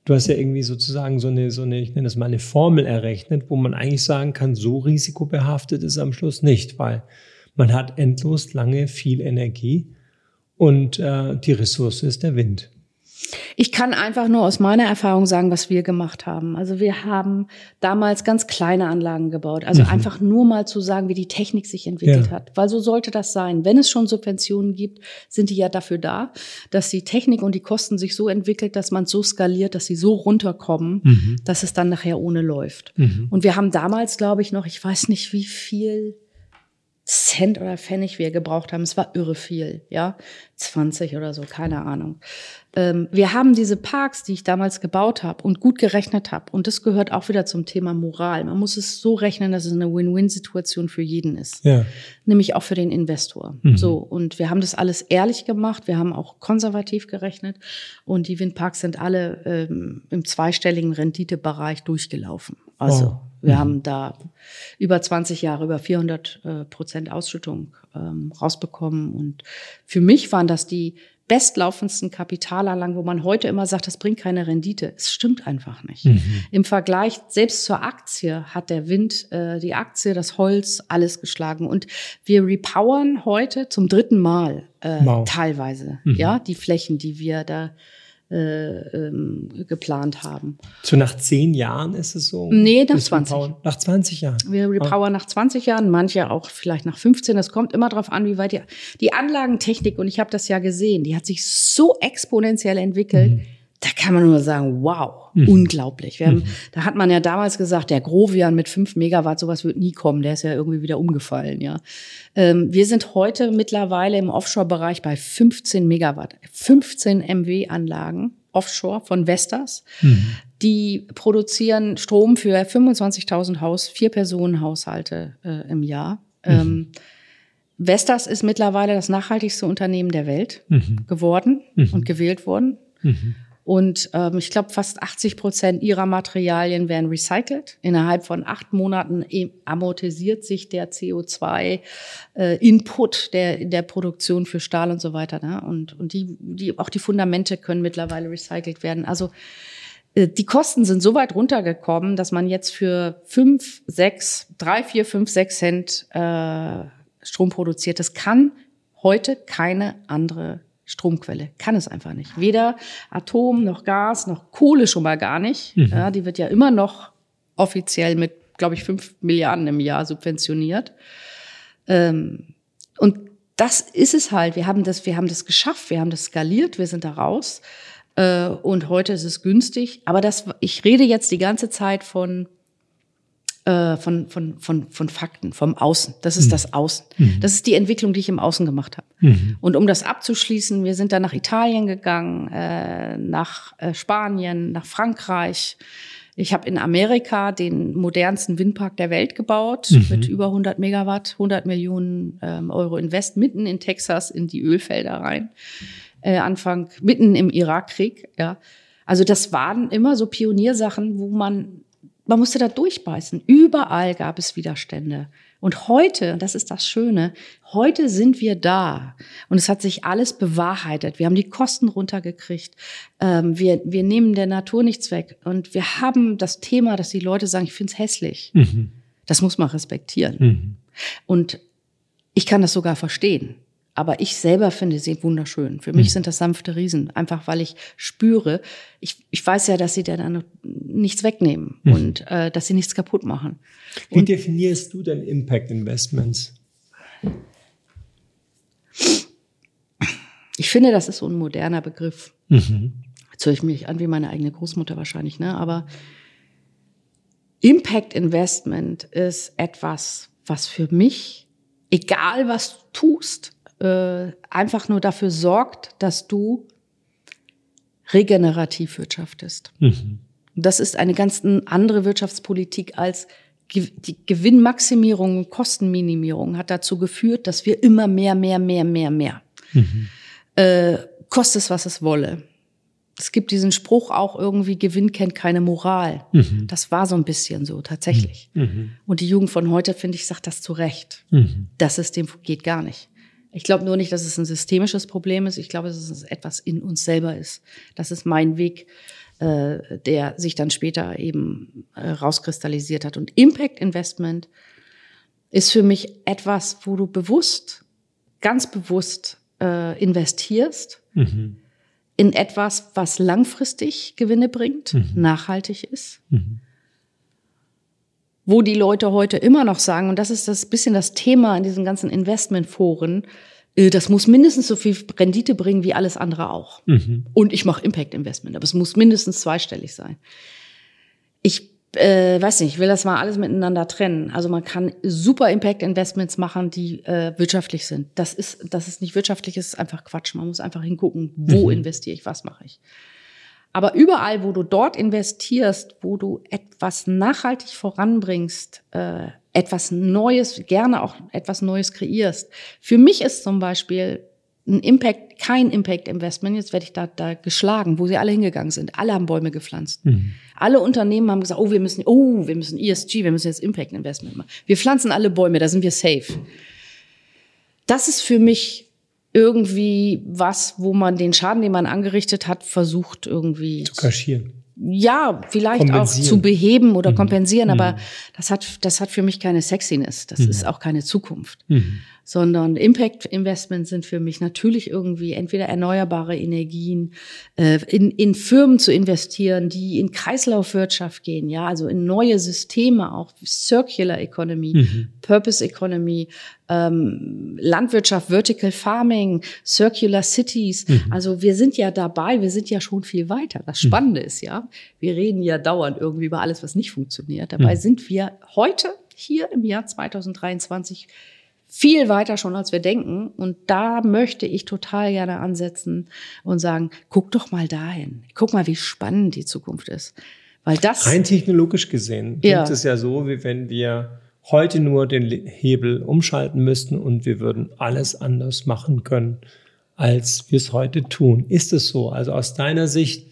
Du hast ja irgendwie sozusagen so eine, so eine, ich nenne das mal eine Formel errechnet, wo man eigentlich sagen kann, so risikobehaftet ist am Schluss nicht, weil man hat endlos lange viel Energie und äh, die Ressource ist der Wind. Ich kann einfach nur aus meiner Erfahrung sagen, was wir gemacht haben. Also wir haben damals ganz kleine Anlagen gebaut. Also mhm. einfach nur mal zu sagen, wie die Technik sich entwickelt ja. hat. Weil so sollte das sein. Wenn es schon Subventionen gibt, sind die ja dafür da, dass die Technik und die Kosten sich so entwickelt, dass man so skaliert, dass sie so runterkommen, mhm. dass es dann nachher ohne läuft. Mhm. Und wir haben damals, glaube ich, noch, ich weiß nicht wie viel Cent oder Pfennig wir gebraucht haben. Es war irre viel, ja. 20 oder so, keine Ahnung. Ähm, wir haben diese Parks, die ich damals gebaut habe und gut gerechnet habe. Und das gehört auch wieder zum Thema Moral. Man muss es so rechnen, dass es eine Win-Win-Situation für jeden ist. Ja. Nämlich auch für den Investor. Mhm. So. Und wir haben das alles ehrlich gemacht. Wir haben auch konservativ gerechnet. Und die Windparks sind alle ähm, im zweistelligen Renditebereich durchgelaufen. Also. Oh. Wir mhm. haben da über 20 Jahre, über 400 äh, Prozent Ausschüttung ähm, rausbekommen. Und für mich waren das die bestlaufendsten Kapitalanlagen, wo man heute immer sagt, das bringt keine Rendite. Es stimmt einfach nicht. Mhm. Im Vergleich selbst zur Aktie hat der Wind, äh, die Aktie, das Holz, alles geschlagen. Und wir repowern heute zum dritten Mal äh, wow. teilweise, mhm. ja, die Flächen, die wir da äh, ähm, geplant haben. So nach zehn Jahren ist es so? Nee, nach 20. Nach 20 Jahren. Wir repowern ah. nach 20 Jahren, manche auch vielleicht nach 15. Es kommt immer darauf an, wie weit die, die Anlagentechnik, und ich habe das ja gesehen, die hat sich so exponentiell entwickelt. Mhm da kann man nur sagen, wow, mhm. unglaublich. Haben, mhm. Da hat man ja damals gesagt, der Grovian mit fünf Megawatt, sowas wird nie kommen. Der ist ja irgendwie wieder umgefallen, ja. Ähm, wir sind heute mittlerweile im Offshore-Bereich bei 15 Megawatt, 15 MW-Anlagen offshore von Vestas. Mhm. Die produzieren Strom für 25.000 Haus, vier Personen Haushalte äh, im Jahr. Mhm. Ähm, Vestas ist mittlerweile das nachhaltigste Unternehmen der Welt mhm. geworden mhm. und gewählt worden. Mhm. Und ähm, ich glaube, fast 80 Prozent ihrer Materialien werden recycelt. Innerhalb von acht Monaten amortisiert sich der CO2-Input äh, der, der Produktion für Stahl und so weiter. Ne? Und, und die, die, auch die Fundamente können mittlerweile recycelt werden. Also äh, die Kosten sind so weit runtergekommen, dass man jetzt für fünf, sechs, drei, vier, fünf, sechs Cent äh, Strom produziert. Das kann heute keine andere Stromquelle. Kann es einfach nicht. Weder Atom noch Gas noch Kohle schon mal gar nicht. Mhm. Ja, die wird ja immer noch offiziell mit, glaube ich, fünf Milliarden im Jahr subventioniert. Ähm, und das ist es halt. Wir haben das, wir haben das geschafft, wir haben das skaliert, wir sind da raus. Äh, und heute ist es günstig. Aber das, ich rede jetzt die ganze Zeit von äh, von, von, von, von Fakten, vom Außen. Das ist mhm. das Außen. Mhm. Das ist die Entwicklung, die ich im Außen gemacht habe. Mhm. Und um das abzuschließen, wir sind dann nach Italien gegangen, äh, nach äh, Spanien, nach Frankreich. Ich habe in Amerika den modernsten Windpark der Welt gebaut mhm. mit über 100 Megawatt, 100 Millionen ähm, Euro Invest mitten in Texas in die Ölfelder rein. Äh, Anfang mitten im Irakkrieg. Ja, also das waren immer so Pioniersachen, wo man man musste da durchbeißen. Überall gab es Widerstände. Und heute, das ist das Schöne, heute sind wir da. Und es hat sich alles bewahrheitet. Wir haben die Kosten runtergekriegt. Ähm, wir, wir nehmen der Natur nichts weg. Und wir haben das Thema, dass die Leute sagen, ich finde es hässlich. Mhm. Das muss man respektieren. Mhm. Und ich kann das sogar verstehen. Aber ich selber finde sie wunderschön. Für mich mhm. sind das sanfte Riesen, einfach weil ich spüre, ich, ich weiß ja, dass sie dann nichts wegnehmen mhm. und äh, dass sie nichts kaputt machen. Wie und, definierst du denn Impact Investments? Ich finde, das ist so ein moderner Begriff. Mhm. Jetzt höre ich mich an wie meine eigene Großmutter wahrscheinlich, ne? Aber Impact Investment ist etwas, was für mich, egal was du tust, äh, einfach nur dafür sorgt, dass du regenerativ wirtschaftest. Mhm. Das ist eine ganz andere Wirtschaftspolitik als die Gewinnmaximierung und Kostenminimierung hat dazu geführt, dass wir immer mehr, mehr, mehr, mehr, mehr. Mhm. Äh, koste es, was es wolle. Es gibt diesen Spruch auch irgendwie, Gewinn kennt keine Moral. Mhm. Das war so ein bisschen so, tatsächlich. Mhm. mhm. Und die Jugend von heute, finde ich, sagt das zu Recht. Mhm. Das System geht gar nicht. Ich glaube nur nicht, dass es ein systemisches Problem ist. Ich glaube, dass es etwas in uns selber ist. Das ist mein Weg, äh, der sich dann später eben äh, rauskristallisiert hat. Und Impact Investment ist für mich etwas, wo du bewusst, ganz bewusst äh, investierst mhm. in etwas, was langfristig Gewinne bringt, mhm. nachhaltig ist. Mhm wo die Leute heute immer noch sagen, und das ist das bisschen das Thema in diesen ganzen Investmentforen, äh, das muss mindestens so viel Rendite bringen wie alles andere auch. Mhm. Und ich mache Impact Investment, aber es muss mindestens zweistellig sein. Ich äh, weiß nicht, ich will das mal alles miteinander trennen. Also man kann super Impact Investments machen, die äh, wirtschaftlich sind. Das ist, das ist nicht wirtschaftlich, ist einfach Quatsch. Man muss einfach hingucken, wo mhm. investiere ich, was mache ich. Aber überall, wo du dort investierst, wo du etwas nachhaltig voranbringst, äh, etwas Neues, gerne auch etwas Neues kreierst. Für mich ist zum Beispiel ein Impact, kein Impact Investment, jetzt werde ich da, da geschlagen, wo sie alle hingegangen sind. Alle haben Bäume gepflanzt. Mhm. Alle Unternehmen haben gesagt, oh, wir müssen, oh, wir müssen ESG, wir müssen jetzt Impact Investment machen. Wir pflanzen alle Bäume, da sind wir safe. Das ist für mich irgendwie was, wo man den Schaden, den man angerichtet hat, versucht irgendwie zu kaschieren. Ja, vielleicht auch zu beheben oder mhm. kompensieren, aber mhm. das hat, das hat für mich keine Sexiness. Das mhm. ist auch keine Zukunft. Sondern Impact Investments sind für mich natürlich irgendwie entweder erneuerbare Energien, äh, in, in Firmen zu investieren, die in Kreislaufwirtschaft gehen, ja, also in neue Systeme, auch Circular Economy, mhm. Purpose Economy, ähm, Landwirtschaft, Vertical Farming, Circular Cities. Mhm. Also wir sind ja dabei, wir sind ja schon viel weiter. Das mhm. Spannende mhm. ist ja, wir reden ja dauernd irgendwie über alles, was nicht funktioniert. Dabei mhm. sind wir heute hier im Jahr 2023 viel weiter schon, als wir denken. Und da möchte ich total gerne ansetzen und sagen, guck doch mal dahin. Guck mal, wie spannend die Zukunft ist. Weil das. Rein technologisch gesehen ja. klingt es ja so, wie wenn wir heute nur den Hebel umschalten müssten und wir würden alles anders machen können, als wir es heute tun. Ist es so? Also aus deiner Sicht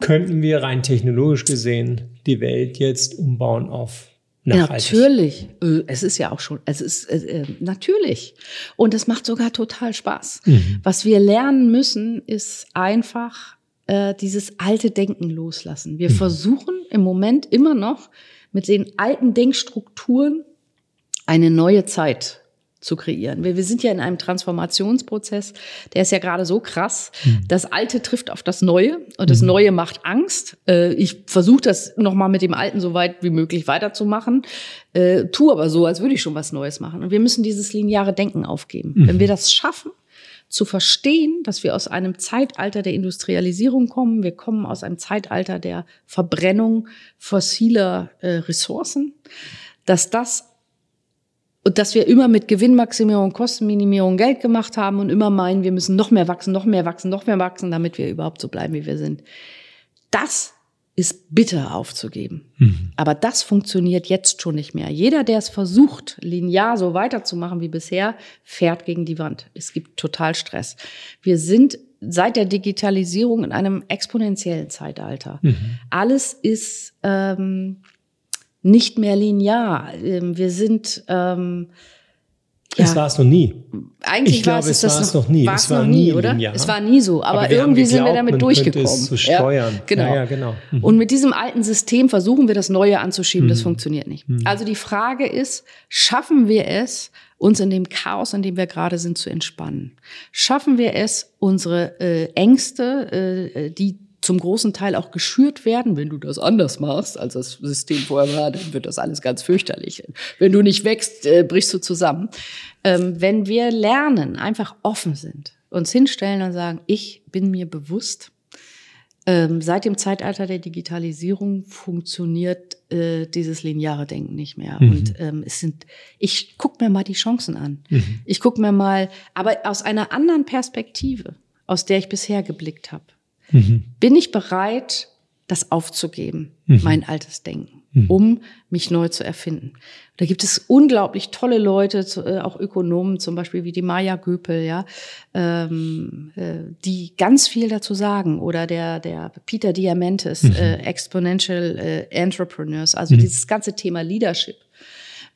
könnten wir rein technologisch gesehen die Welt jetzt umbauen auf Nachhaltig. Natürlich. Äh, es ist ja auch schon, es ist äh, äh, natürlich. Und es macht sogar total Spaß. Mhm. Was wir lernen müssen, ist einfach äh, dieses alte Denken loslassen. Wir mhm. versuchen im Moment immer noch mit den alten Denkstrukturen eine neue Zeit zu kreieren. Wir, wir sind ja in einem Transformationsprozess, der ist ja gerade so krass. Mhm. Das Alte trifft auf das Neue und das mhm. Neue macht Angst. Äh, ich versuche das nochmal mit dem Alten so weit wie möglich weiterzumachen, äh, tu aber so, als würde ich schon was Neues machen. Und wir müssen dieses lineare Denken aufgeben. Mhm. Wenn wir das schaffen, zu verstehen, dass wir aus einem Zeitalter der Industrialisierung kommen. Wir kommen aus einem Zeitalter der Verbrennung fossiler äh, Ressourcen, dass das und dass wir immer mit Gewinnmaximierung, Kostenminimierung Geld gemacht haben und immer meinen, wir müssen noch mehr wachsen, noch mehr wachsen, noch mehr wachsen, damit wir überhaupt so bleiben, wie wir sind. Das ist bitter aufzugeben. Mhm. Aber das funktioniert jetzt schon nicht mehr. Jeder, der es versucht, linear so weiterzumachen wie bisher, fährt gegen die Wand. Es gibt total Stress. Wir sind seit der Digitalisierung in einem exponentiellen Zeitalter. Mhm. Alles ist ähm, nicht mehr linear. Ähm, wir sind ähm, ja. Es war es noch nie. Eigentlich ich glaube, es war es noch nie. Es war nie, oder? Linear. Es war nie so. Aber, aber irgendwie geglaubt, sind wir damit durchgekommen. Es zu steuern. Ja, genau. Ja, ja, genau. Mhm. Und mit diesem alten System versuchen wir das Neue anzuschieben. Mhm. Das funktioniert nicht. Mhm. Also die Frage ist, schaffen wir es, uns in dem Chaos, in dem wir gerade sind, zu entspannen? Schaffen wir es, unsere äh, Ängste, äh, die zum großen Teil auch geschürt werden. Wenn du das anders machst, als das System vorher war, dann wird das alles ganz fürchterlich. Wenn du nicht wächst, äh, brichst du zusammen. Ähm, wenn wir lernen, einfach offen sind, uns hinstellen und sagen, ich bin mir bewusst, ähm, seit dem Zeitalter der Digitalisierung funktioniert äh, dieses lineare Denken nicht mehr. Mhm. Und ähm, es sind, ich guck mir mal die Chancen an. Mhm. Ich guck mir mal, aber aus einer anderen Perspektive, aus der ich bisher geblickt habe. Mhm. Bin ich bereit, das aufzugeben, mhm. mein altes Denken, mhm. um mich neu zu erfinden? Da gibt es unglaublich tolle Leute, äh, auch Ökonomen zum Beispiel wie die Maya Göpel, ja, ähm, äh, die ganz viel dazu sagen. Oder der, der Peter Diamandis, mhm. äh, Exponential äh, Entrepreneurs. Also mhm. dieses ganze Thema Leadership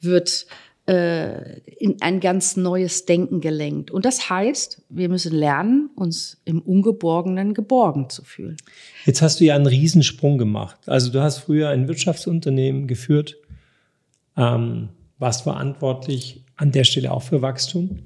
wird äh, in ein ganz neues Denken gelenkt. Und das heißt, wir müssen lernen, uns im Ungeborgenen geborgen zu fühlen. Jetzt hast du ja einen Riesensprung gemacht. Also du hast früher ein Wirtschaftsunternehmen geführt, ähm, warst verantwortlich an der Stelle auch für Wachstum,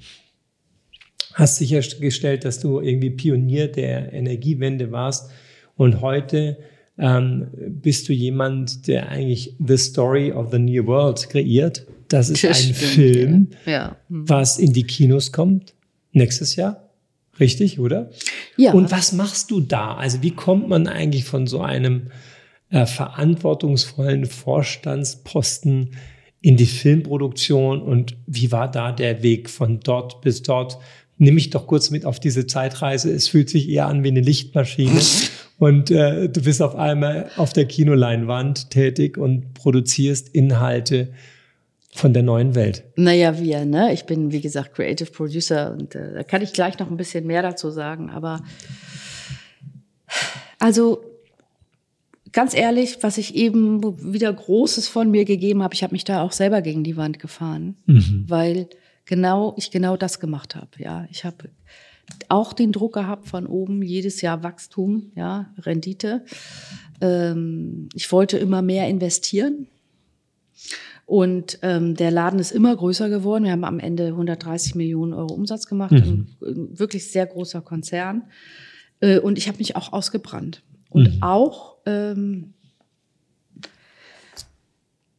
hast sichergestellt, dass du irgendwie Pionier der Energiewende warst und heute ähm, bist du jemand, der eigentlich The Story of the New World kreiert das ist das ein stimmt, Film, ja. Ja. Mhm. was in die Kinos kommt nächstes Jahr. Richtig, oder? Ja. Und was machst du da? Also wie kommt man eigentlich von so einem äh, verantwortungsvollen Vorstandsposten in die Filmproduktion und wie war da der Weg von dort bis dort? Nimm mich doch kurz mit auf diese Zeitreise. Es fühlt sich eher an wie eine Lichtmaschine und äh, du bist auf einmal auf der Kinoleinwand tätig und produzierst Inhalte von der neuen Welt? Naja, wir, ne? Ich bin, wie gesagt, Creative Producer und äh, da kann ich gleich noch ein bisschen mehr dazu sagen. Aber also ganz ehrlich, was ich eben wieder Großes von mir gegeben habe, ich habe mich da auch selber gegen die Wand gefahren, mhm. weil genau ich genau das gemacht habe. Ja, ich habe auch den Druck gehabt von oben, jedes Jahr Wachstum, ja, Rendite. Ähm, ich wollte immer mehr investieren. Und ähm, der Laden ist immer größer geworden. Wir haben am Ende 130 Millionen Euro Umsatz gemacht. Mhm. Ein, wirklich sehr großer Konzern. Äh, und ich habe mich auch ausgebrannt. Und mhm. auch, ähm,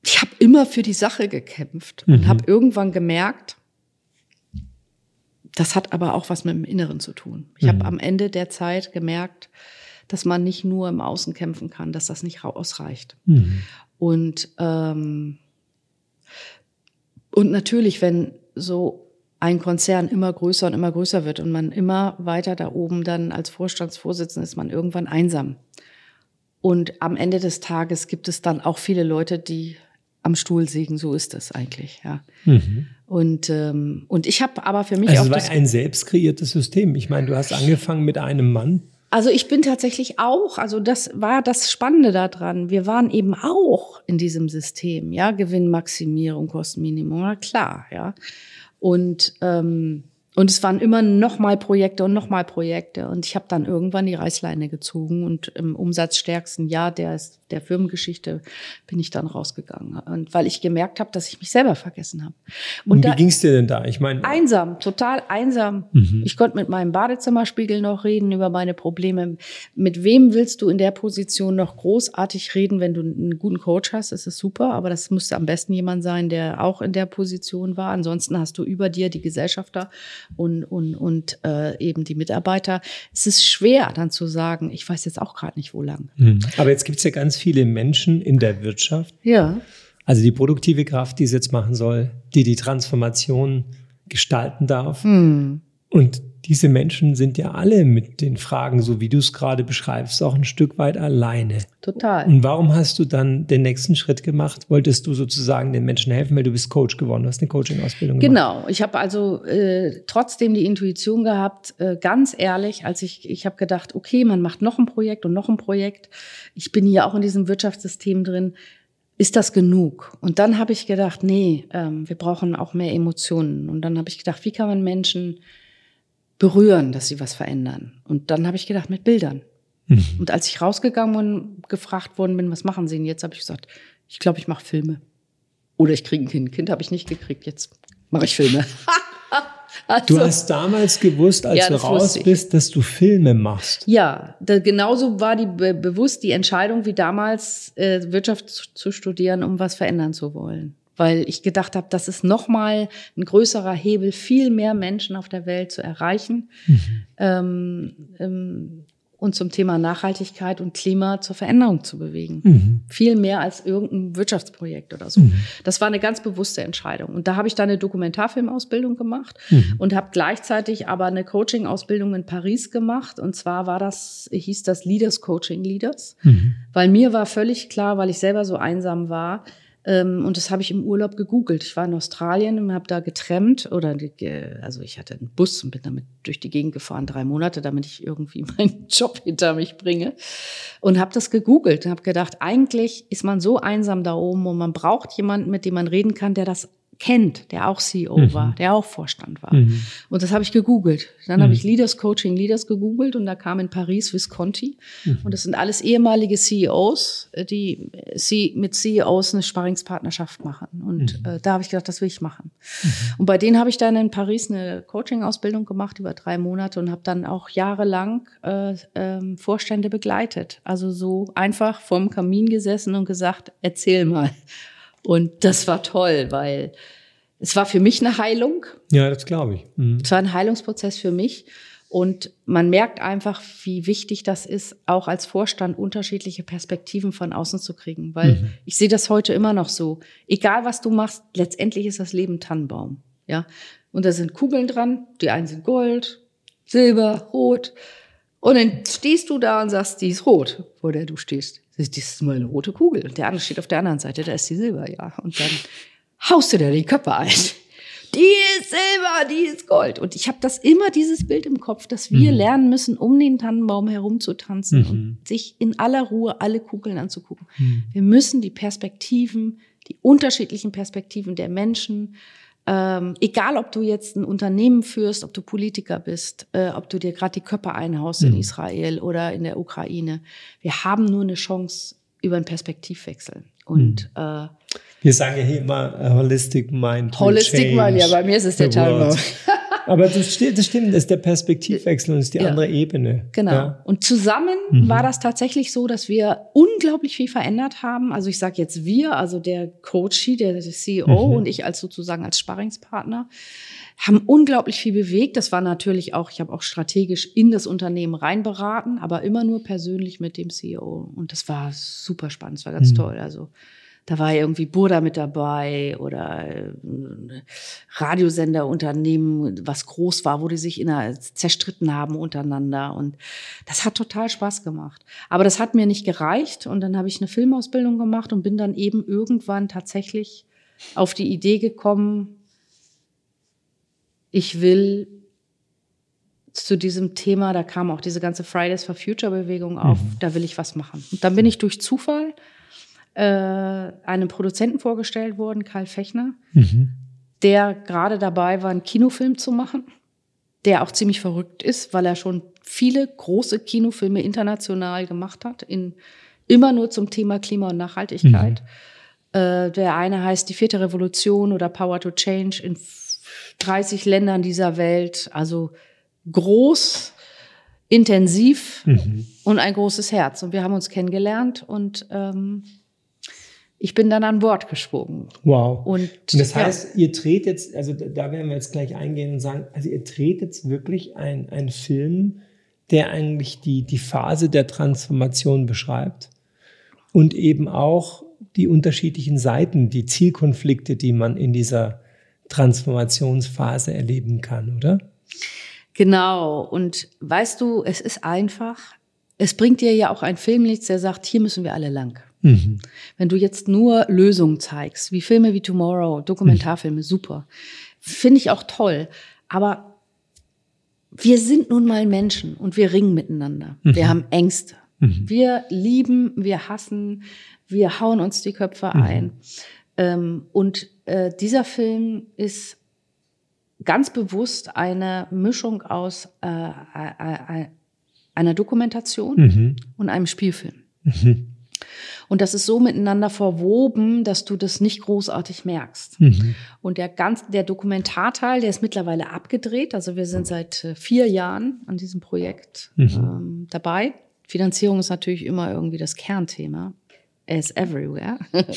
ich habe immer für die Sache gekämpft mhm. und habe irgendwann gemerkt, das hat aber auch was mit dem Inneren zu tun. Ich habe mhm. am Ende der Zeit gemerkt, dass man nicht nur im Außen kämpfen kann, dass das nicht ausreicht. Mhm. Und ähm, und natürlich, wenn so ein Konzern immer größer und immer größer wird und man immer weiter da oben dann als Vorstandsvorsitzender ist man irgendwann einsam. Und am Ende des Tages gibt es dann auch viele Leute, die am Stuhl sägen. So ist das eigentlich, ja. Mhm. Und ähm, und ich habe aber für mich also auch es war ein selbst kreiertes System. Ich meine, du hast angefangen mit einem Mann. Also ich bin tatsächlich auch, also das war das Spannende daran. Wir waren eben auch in diesem System, ja, Gewinnmaximierung, Kostenminimum, klar, ja. Und ähm, und es waren immer noch mal Projekte und noch mal Projekte. Und ich habe dann irgendwann die Reißleine gezogen und im umsatzstärksten Jahr der, der Firmengeschichte bin ich dann rausgegangen. Und weil ich gemerkt habe, dass ich mich selber vergessen habe. Und, und wie ging's dir denn da? Ich meine einsam, total einsam. Mhm. Ich konnte mit meinem Badezimmerspiegel noch reden über meine Probleme. Mit wem willst du in der Position noch großartig reden, wenn du einen guten Coach hast? Das ist super, aber das müsste am besten jemand sein, der auch in der Position war. Ansonsten hast du über dir die Gesellschafter und, und, und äh, eben die Mitarbeiter. Es ist schwer dann zu sagen, ich weiß jetzt auch gerade nicht, wo lang. Mhm. Aber jetzt gibt es ja ganz viele Menschen in der Wirtschaft. Ja. Also die produktive Kraft, die es jetzt machen soll, die die Transformation gestalten darf. Mhm. Und diese Menschen sind ja alle mit den Fragen, so wie du es gerade beschreibst, auch ein Stück weit alleine. Total. Und warum hast du dann den nächsten Schritt gemacht? Wolltest du sozusagen den Menschen helfen, weil du bist Coach geworden, du hast eine Coaching-Ausbildung gemacht? Genau. Ich habe also äh, trotzdem die Intuition gehabt, äh, ganz ehrlich, als ich, ich habe gedacht, okay, man macht noch ein Projekt und noch ein Projekt. Ich bin hier auch in diesem Wirtschaftssystem drin ist das genug? Und dann habe ich gedacht, nee, ähm, wir brauchen auch mehr Emotionen. Und dann habe ich gedacht, wie kann man Menschen berühren, dass sie was verändern. Und dann habe ich gedacht, mit Bildern. Mhm. Und als ich rausgegangen und gefragt worden bin, was machen Sie denn jetzt, habe ich gesagt, ich glaube, ich mache Filme. Oder ich kriege ein Kind. Kind habe ich nicht gekriegt. Jetzt mache ich Filme. also, du hast damals gewusst, als ja, du raus bist, dass du Filme machst. Ja, da, genauso war die be bewusst die Entscheidung wie damals äh, Wirtschaft zu, zu studieren, um was verändern zu wollen weil ich gedacht habe, das ist nochmal ein größerer Hebel, viel mehr Menschen auf der Welt zu erreichen. Mhm. Ähm, ähm, und zum Thema Nachhaltigkeit und Klima zur Veränderung zu bewegen. Mhm. Viel mehr als irgendein Wirtschaftsprojekt oder so. Mhm. Das war eine ganz bewusste Entscheidung. Und da habe ich dann eine Dokumentarfilmausbildung gemacht mhm. und habe gleichzeitig aber eine Coaching-Ausbildung in Paris gemacht. Und zwar war das, hieß das Leaders Coaching Leaders. Mhm. Weil mir war völlig klar, weil ich selber so einsam war, und das habe ich im Urlaub gegoogelt. Ich war in Australien und habe da getrennt oder also ich hatte einen Bus und bin damit durch die Gegend gefahren, drei Monate, damit ich irgendwie meinen Job hinter mich bringe. Und habe das gegoogelt und habe gedacht, eigentlich ist man so einsam da oben und man braucht jemanden, mit dem man reden kann, der das kennt, der auch CEO mhm. war, der auch Vorstand war. Mhm. Und das habe ich gegoogelt. Dann mhm. habe ich Leaders Coaching Leaders gegoogelt und da kam in Paris Visconti. Mhm. Und das sind alles ehemalige CEOs, die sie mit CEOs eine Sparringspartnerschaft machen. Und mhm. äh, da habe ich gedacht, das will ich machen. Mhm. Und bei denen habe ich dann in Paris eine Coaching-Ausbildung gemacht über drei Monate und habe dann auch jahrelang äh, äh, Vorstände begleitet. Also so einfach vorm Kamin gesessen und gesagt, erzähl mal. Und das war toll, weil es war für mich eine Heilung. Ja, das glaube ich. Mhm. Es war ein Heilungsprozess für mich. Und man merkt einfach, wie wichtig das ist, auch als Vorstand unterschiedliche Perspektiven von außen zu kriegen. Weil mhm. ich sehe das heute immer noch so. Egal was du machst, letztendlich ist das Leben Tannenbaum. Ja. Und da sind Kugeln dran. Die einen sind Gold, Silber, Rot. Und dann stehst du da und sagst, die ist rot, vor der du stehst. Das ist mal eine rote Kugel. Und der andere steht auf der anderen Seite, da ist die Silber, ja. Und dann haust du da die Köpfe ein. Die ist Silber, die ist Gold. Und ich habe das immer dieses Bild im Kopf, dass wir mhm. lernen müssen, um den Tannenbaum herumzutanzen mhm. und sich in aller Ruhe alle Kugeln anzugucken. Mhm. Wir müssen die Perspektiven, die unterschiedlichen Perspektiven der Menschen ähm, egal, ob du jetzt ein Unternehmen führst, ob du Politiker bist, äh, ob du dir gerade die Köpfe einhaust mhm. in Israel oder in der Ukraine, wir haben nur eine Chance über einen Perspektivwechsel. Und mhm. äh, wir sagen ja hier immer Holistic Mind. Holistic Mind, ja, bei mir ist es der Teil. Aber das stimmt, das stimmt, das ist der Perspektivwechsel und ist die ja. andere Ebene. Genau. Ja. Und zusammen mhm. war das tatsächlich so, dass wir unglaublich viel verändert haben. Also ich sage jetzt wir, also der Coachy, der CEO mhm. und ich als sozusagen als Sparringspartner haben unglaublich viel bewegt. Das war natürlich auch, ich habe auch strategisch in das Unternehmen reinberaten, aber immer nur persönlich mit dem CEO. Und das war super spannend, das war ganz mhm. toll. Also da war irgendwie Burda mit dabei oder äh, Radiosenderunternehmen, was groß war, wo die sich in einer zerstritten haben untereinander. Und das hat total Spaß gemacht. Aber das hat mir nicht gereicht. Und dann habe ich eine Filmausbildung gemacht und bin dann eben irgendwann tatsächlich auf die Idee gekommen, ich will zu diesem Thema, da kam auch diese ganze Fridays for Future Bewegung auf, mhm. da will ich was machen. Und dann bin ich durch Zufall äh, einem Produzenten vorgestellt worden, Karl Fechner, mhm. der gerade dabei war, einen Kinofilm zu machen, der auch ziemlich verrückt ist, weil er schon viele große Kinofilme international gemacht hat, in, immer nur zum Thema Klima und Nachhaltigkeit. Mhm. Äh, der eine heißt Die vierte Revolution oder Power to Change in 30 Ländern dieser Welt. Also groß, intensiv mhm. und ein großes Herz. Und wir haben uns kennengelernt und ähm, ich bin dann an Bord gesprungen. Wow. Und, und das heißt, ja. ihr dreht jetzt, also da werden wir jetzt gleich eingehen und sagen, also ihr dreht jetzt wirklich einen Film, der eigentlich die, die Phase der Transformation beschreibt und eben auch die unterschiedlichen Seiten, die Zielkonflikte, die man in dieser Transformationsphase erleben kann, oder? Genau. Und weißt du, es ist einfach, es bringt dir ja auch ein Film nichts, der sagt, hier müssen wir alle lang. Mhm. Wenn du jetzt nur Lösungen zeigst, wie Filme wie Tomorrow, Dokumentarfilme, mhm. super. Finde ich auch toll. Aber wir sind nun mal Menschen und wir ringen miteinander. Mhm. Wir haben Ängste. Mhm. Wir lieben, wir hassen, wir hauen uns die Köpfe mhm. ein. Ähm, und äh, dieser Film ist ganz bewusst eine Mischung aus äh, einer Dokumentation mhm. und einem Spielfilm. Und das ist so miteinander verwoben, dass du das nicht großartig merkst. Mhm. Und der ganz, der Dokumentarteil, der ist mittlerweile abgedreht. Also wir sind seit äh, vier Jahren an diesem Projekt mhm. ähm, dabei. Finanzierung ist natürlich immer irgendwie das Kernthema. As everywhere.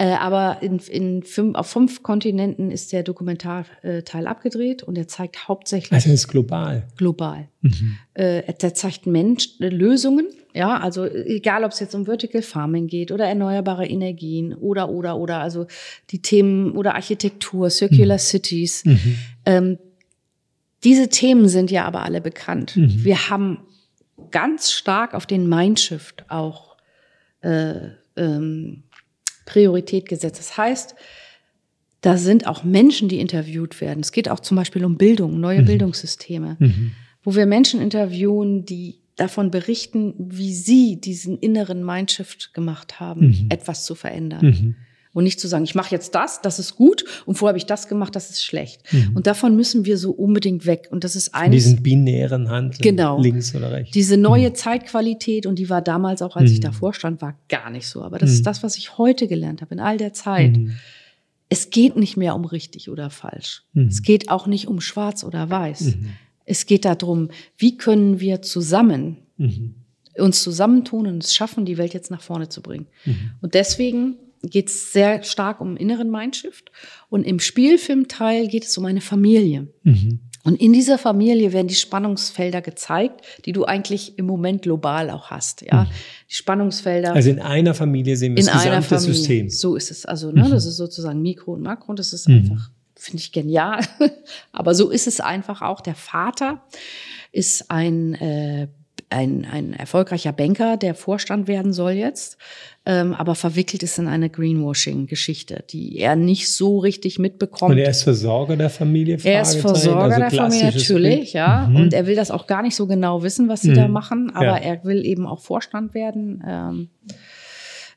Äh, aber in, in fünf, auf fünf Kontinenten ist der Dokumentarteil abgedreht und er zeigt hauptsächlich. Also ist global. Global. Mhm. Äh, der zeigt Mensch, äh, Lösungen. Ja, also egal, ob es jetzt um Vertical Farming geht oder erneuerbare Energien oder oder oder also die Themen oder Architektur, Circular mhm. Cities. Mhm. Ähm, diese Themen sind ja aber alle bekannt. Mhm. Wir haben ganz stark auf den Mindshift auch äh, ähm, Priorität gesetzt. Das heißt, da sind auch Menschen, die interviewt werden. Es geht auch zum Beispiel um Bildung, neue mhm. Bildungssysteme, mhm. wo wir Menschen interviewen, die davon berichten, wie sie diesen inneren Mindshift gemacht haben, mhm. etwas zu verändern. Mhm. Und nicht zu sagen, ich mache jetzt das, das ist gut und vorher habe ich das gemacht, das ist schlecht. Mhm. Und davon müssen wir so unbedingt weg. Und das ist eines. Diesen binären Handeln, genau, links oder rechts. Diese neue mhm. Zeitqualität, und die war damals auch, als mhm. ich davor stand, war gar nicht so. Aber das ist mhm. das, was ich heute gelernt habe, in all der Zeit. Mhm. Es geht nicht mehr um richtig oder falsch. Mhm. Es geht auch nicht um schwarz oder weiß. Es geht darum, wie können wir zusammen uns zusammentun und es schaffen, die Welt jetzt nach vorne zu bringen. Und deswegen geht es sehr stark um inneren Mindshift. Und im Spielfilmteil geht es um eine Familie. Mhm. Und in dieser Familie werden die Spannungsfelder gezeigt, die du eigentlich im Moment global auch hast. Ja, mhm. die Spannungsfelder. Also in einer Familie sehen wir in das gesamte Familie. System. So ist es. Also ne, mhm. das ist sozusagen Mikro und Makro. Und das ist mhm. einfach, finde ich genial. Aber so ist es einfach auch. Der Vater ist ein äh, ein, ein erfolgreicher Banker, der Vorstand werden soll jetzt, ähm, aber verwickelt ist in eine Greenwashing-Geschichte, die er nicht so richtig mitbekommt. Und er ist Versorger der Familie? Er ist Versorger also der Familie, natürlich, ja. Mhm. Und er will das auch gar nicht so genau wissen, was sie mhm. da machen, aber ja. er will eben auch Vorstand werden. Ähm,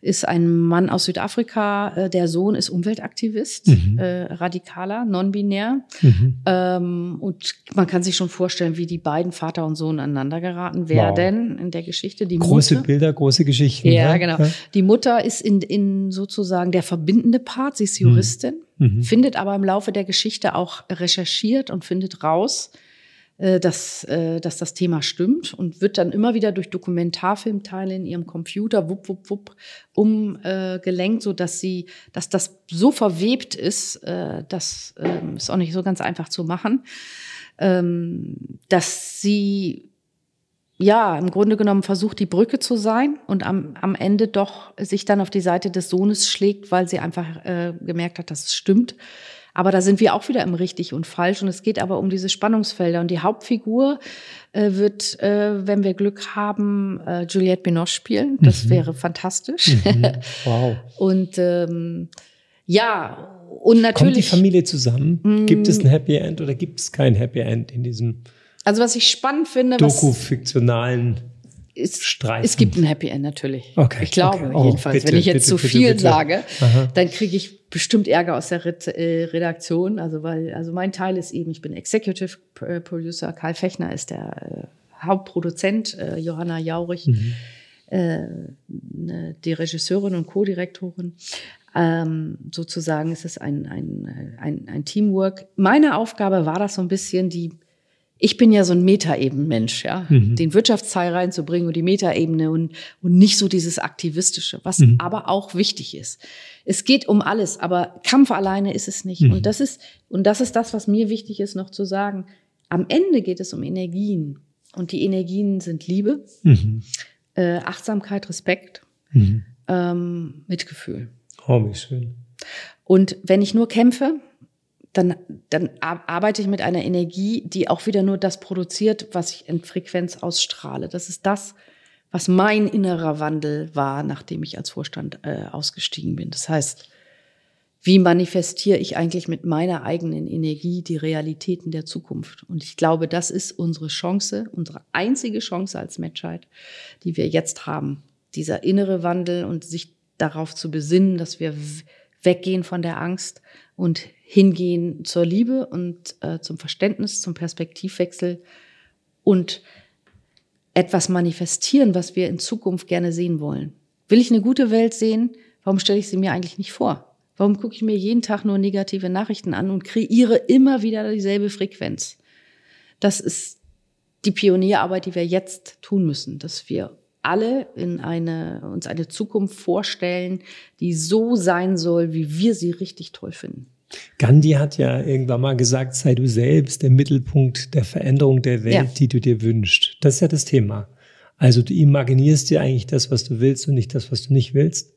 ist ein Mann aus Südafrika. Äh, der Sohn ist Umweltaktivist, mhm. äh, radikaler, non-binär. Mhm. Ähm, und man kann sich schon vorstellen, wie die beiden Vater und Sohn aneinander geraten werden wow. in der Geschichte. Die große Mutter, Bilder, große Geschichten. Ja, ja, genau. Ja. Die Mutter ist in, in sozusagen der verbindende Part. Sie ist mhm. Juristin, mhm. findet aber im Laufe der Geschichte auch recherchiert und findet raus, dass, äh, dass das Thema stimmt und wird dann immer wieder durch Dokumentarfilmteile in ihrem Computer wupp, wupp, wupp umgelenkt, so dass sie, dass das so verwebt ist, äh, das äh, ist auch nicht so ganz einfach zu machen, ähm, dass sie ja, im Grunde genommen versucht, die Brücke zu sein und am, am Ende doch sich dann auf die Seite des Sohnes schlägt, weil sie einfach äh, gemerkt hat, dass es stimmt. Aber da sind wir auch wieder im richtig und falsch. Und es geht aber um diese Spannungsfelder. Und die Hauptfigur äh, wird, äh, wenn wir Glück haben, äh, Juliette Binoche spielen. Das mhm. wäre fantastisch. Mhm. Wow. und ähm, ja, und natürlich. Kommt die Familie zusammen? Mm. Gibt es ein Happy End oder gibt es kein Happy End in diesem also was ich spannend finde, Doku-fiktionalen es, Streifen. Es gibt ein Happy End natürlich. Okay. Ich glaube okay. oh, jedenfalls. Bitte, Wenn ich jetzt zu viel bitte, sage, Aha. dann kriege ich bestimmt Ärger aus der äh, Redaktion. Also weil, also mein Teil ist eben, ich bin Executive äh, Producer. Karl Fechner ist der äh, Hauptproduzent. Äh, Johanna Jaurich, mhm. äh, ne, die Regisseurin und Co-Direktorin. Ähm, sozusagen ist es ein, ein, ein, ein Teamwork. Meine Aufgabe war das so ein bisschen, die ich bin ja so ein Metaebenmensch, ja, mhm. den Wirtschaftsteil reinzubringen und die Metaebene und, und nicht so dieses Aktivistische, was mhm. aber auch wichtig ist. Es geht um alles, aber Kampf alleine ist es nicht. Mhm. Und das ist, und das ist das, was mir wichtig ist, noch zu sagen. Am Ende geht es um Energien. Und die Energien sind Liebe, mhm. äh, Achtsamkeit, Respekt, mhm. ähm, Mitgefühl. Oh, wie schön. Und wenn ich nur kämpfe, dann, dann arbeite ich mit einer Energie, die auch wieder nur das produziert, was ich in Frequenz ausstrahle. Das ist das, was mein innerer Wandel war, nachdem ich als Vorstand äh, ausgestiegen bin. Das heißt, wie manifestiere ich eigentlich mit meiner eigenen Energie die Realitäten der Zukunft? Und ich glaube, das ist unsere Chance, unsere einzige Chance als Menschheit, die wir jetzt haben. Dieser innere Wandel und sich darauf zu besinnen, dass wir weggehen von der Angst und hingehen zur Liebe und äh, zum Verständnis, zum Perspektivwechsel und etwas manifestieren, was wir in Zukunft gerne sehen wollen. Will ich eine gute Welt sehen? Warum stelle ich sie mir eigentlich nicht vor? Warum gucke ich mir jeden Tag nur negative Nachrichten an und kreiere immer wieder dieselbe Frequenz? Das ist die Pionierarbeit, die wir jetzt tun müssen, dass wir alle in eine, uns eine Zukunft vorstellen, die so sein soll, wie wir sie richtig toll finden. Gandhi hat ja irgendwann mal gesagt, sei du selbst der Mittelpunkt der Veränderung der Welt, ja. die du dir wünschst. Das ist ja das Thema. Also du imaginierst dir eigentlich das, was du willst und nicht das, was du nicht willst.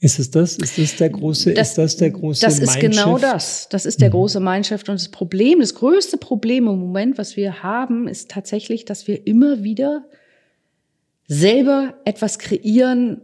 Ist es das? Ist das der große, das, ist das der große Das ist Mindshift? genau das. Das ist der mhm. große Mindshift. Und das Problem, das größte Problem im Moment, was wir haben, ist tatsächlich, dass wir immer wieder selber etwas kreieren,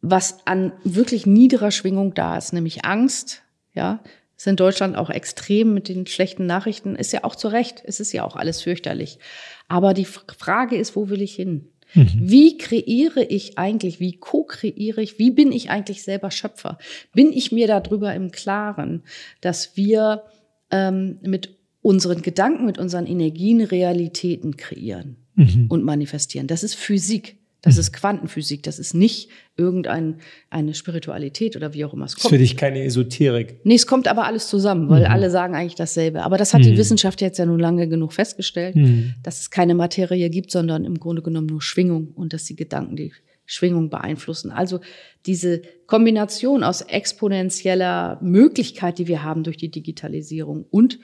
was an wirklich niederer Schwingung da ist, nämlich Angst, ja. Ist in Deutschland auch extrem mit den schlechten Nachrichten. Ist ja auch zu Recht. Es ist ja auch alles fürchterlich. Aber die Frage ist, wo will ich hin? Mhm. Wie kreiere ich eigentlich, wie co-kreiere ich, wie bin ich eigentlich selber Schöpfer? Bin ich mir darüber im Klaren, dass wir ähm, mit unseren Gedanken, mit unseren Energien Realitäten kreieren mhm. und manifestieren? Das ist Physik. Das mhm. ist Quantenphysik, das ist nicht irgendeine eine Spiritualität oder wie auch immer es kommt. Das ist für dich keine Esoterik. Nee, es kommt aber alles zusammen, weil mhm. alle sagen eigentlich dasselbe. Aber das hat mhm. die Wissenschaft jetzt ja nun lange genug festgestellt, mhm. dass es keine Materie gibt, sondern im Grunde genommen nur Schwingung und dass die Gedanken die Schwingung beeinflussen. Also diese Kombination aus exponentieller Möglichkeit, die wir haben durch die Digitalisierung und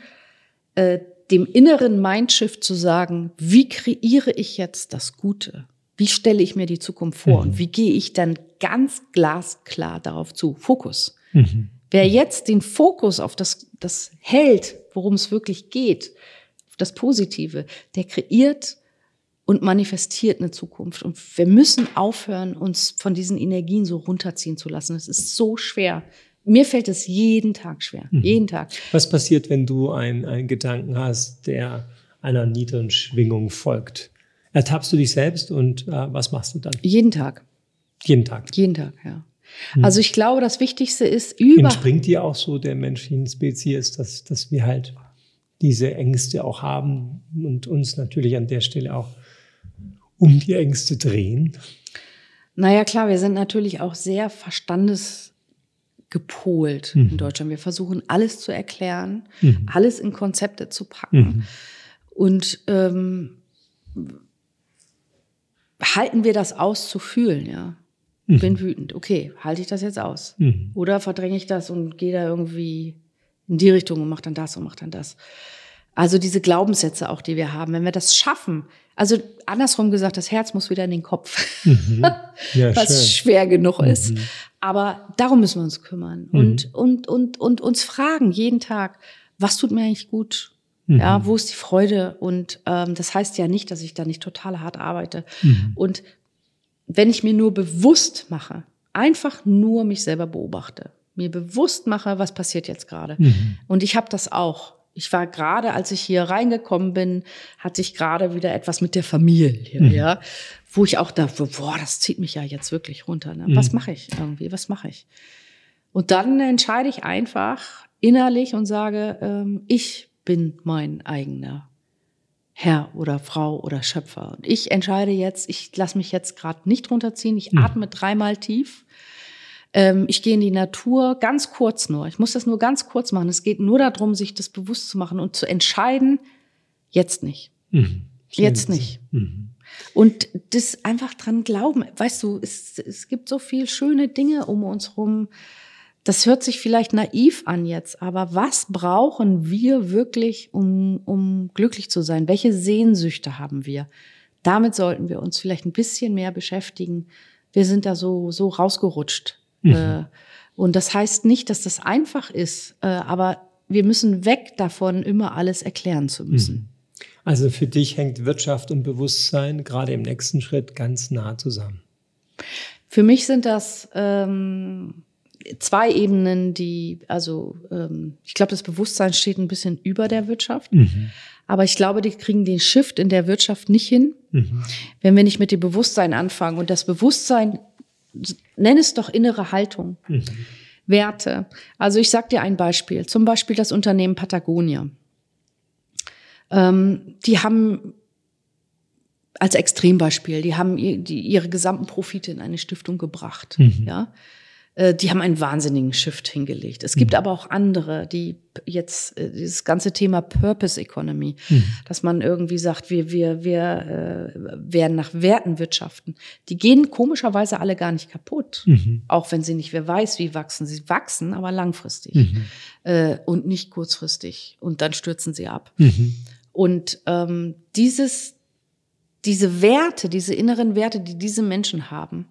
äh, dem inneren Mindshift zu sagen, wie kreiere ich jetzt das Gute? Wie stelle ich mir die Zukunft vor? Mhm. Und wie gehe ich dann ganz glasklar darauf zu? Fokus. Mhm. Wer jetzt den Fokus auf das, das hält, worum es wirklich geht, auf das Positive, der kreiert und manifestiert eine Zukunft. Und wir müssen aufhören, uns von diesen Energien so runterziehen zu lassen. Es ist so schwer. Mir fällt es jeden Tag schwer. Mhm. Jeden Tag. Was passiert, wenn du einen Gedanken hast, der einer niederen Schwingung folgt? Ertappst du dich selbst und äh, was machst du dann? Jeden Tag. Jeden Tag. Jeden Tag, ja. Hm. Also ich glaube, das Wichtigste ist über. Entspringt dir auch so der menschlichen Spezies, dass, dass wir halt diese Ängste auch haben und uns natürlich an der Stelle auch um die Ängste drehen? Naja, klar, wir sind natürlich auch sehr verstandesgepolt mhm. in Deutschland. Wir versuchen alles zu erklären, mhm. alles in Konzepte zu packen. Mhm. Und ähm, halten wir das aus zu fühlen, ja. Mhm. Bin wütend. Okay, halte ich das jetzt aus? Mhm. Oder verdränge ich das und gehe da irgendwie in die Richtung und mache dann das und mache dann das. Also diese Glaubenssätze auch, die wir haben, wenn wir das schaffen, also andersrum gesagt, das Herz muss wieder in den Kopf, mhm. ja, was schön. schwer genug ist. Mhm. Aber darum müssen wir uns kümmern mhm. und, und, und, und uns fragen jeden Tag, was tut mir eigentlich gut? Mhm. Ja, wo ist die Freude? Und ähm, das heißt ja nicht, dass ich da nicht total hart arbeite. Mhm. Und wenn ich mir nur bewusst mache, einfach nur mich selber beobachte, mir bewusst mache, was passiert jetzt gerade. Mhm. Und ich habe das auch. Ich war gerade, als ich hier reingekommen bin, hatte ich gerade wieder etwas mit der Familie, mhm. ja, wo ich auch dachte, boah, das zieht mich ja jetzt wirklich runter. Ne? Was mhm. mache ich irgendwie? Was mache ich? Und dann entscheide ich einfach innerlich und sage, ähm, ich bin mein eigener Herr oder Frau oder Schöpfer. Und ich entscheide jetzt, ich lasse mich jetzt gerade nicht runterziehen, ich mhm. atme dreimal tief. Ähm, ich gehe in die Natur, ganz kurz nur. Ich muss das nur ganz kurz machen. Es geht nur darum, sich das bewusst zu machen und zu entscheiden, jetzt nicht. Mhm. Jetzt nicht. Mhm. Und das einfach dran glauben. Weißt du, es, es gibt so viel schöne Dinge um uns rum das hört sich vielleicht naiv an jetzt, aber was brauchen wir wirklich, um, um glücklich zu sein? Welche Sehnsüchte haben wir? Damit sollten wir uns vielleicht ein bisschen mehr beschäftigen. Wir sind da so, so rausgerutscht. Mhm. Äh, und das heißt nicht, dass das einfach ist, äh, aber wir müssen weg davon, immer alles erklären zu müssen. Mhm. Also für dich hängt Wirtschaft und Bewusstsein gerade im nächsten Schritt ganz nah zusammen. Für mich sind das ähm, zwei Ebenen, die, also ähm, ich glaube, das Bewusstsein steht ein bisschen über der Wirtschaft. Mhm. Aber ich glaube, die kriegen den Shift in der Wirtschaft nicht hin, mhm. wenn wir nicht mit dem Bewusstsein anfangen. Und das Bewusstsein, nenn es doch innere Haltung, mhm. Werte. Also ich sage dir ein Beispiel. Zum Beispiel das Unternehmen Patagonia. Ähm, die haben als Extrembeispiel, die haben die, ihre gesamten Profite in eine Stiftung gebracht. Mhm. Ja, die haben einen wahnsinnigen Shift hingelegt. Es gibt mhm. aber auch andere, die jetzt äh, dieses ganze Thema Purpose Economy, mhm. dass man irgendwie sagt, wir wir wir äh, werden nach Werten wirtschaften. Die gehen komischerweise alle gar nicht kaputt, mhm. auch wenn sie nicht wer weiß wie wachsen. Sie wachsen, aber langfristig mhm. äh, und nicht kurzfristig. Und dann stürzen sie ab. Mhm. Und ähm, dieses diese Werte, diese inneren Werte, die diese Menschen haben,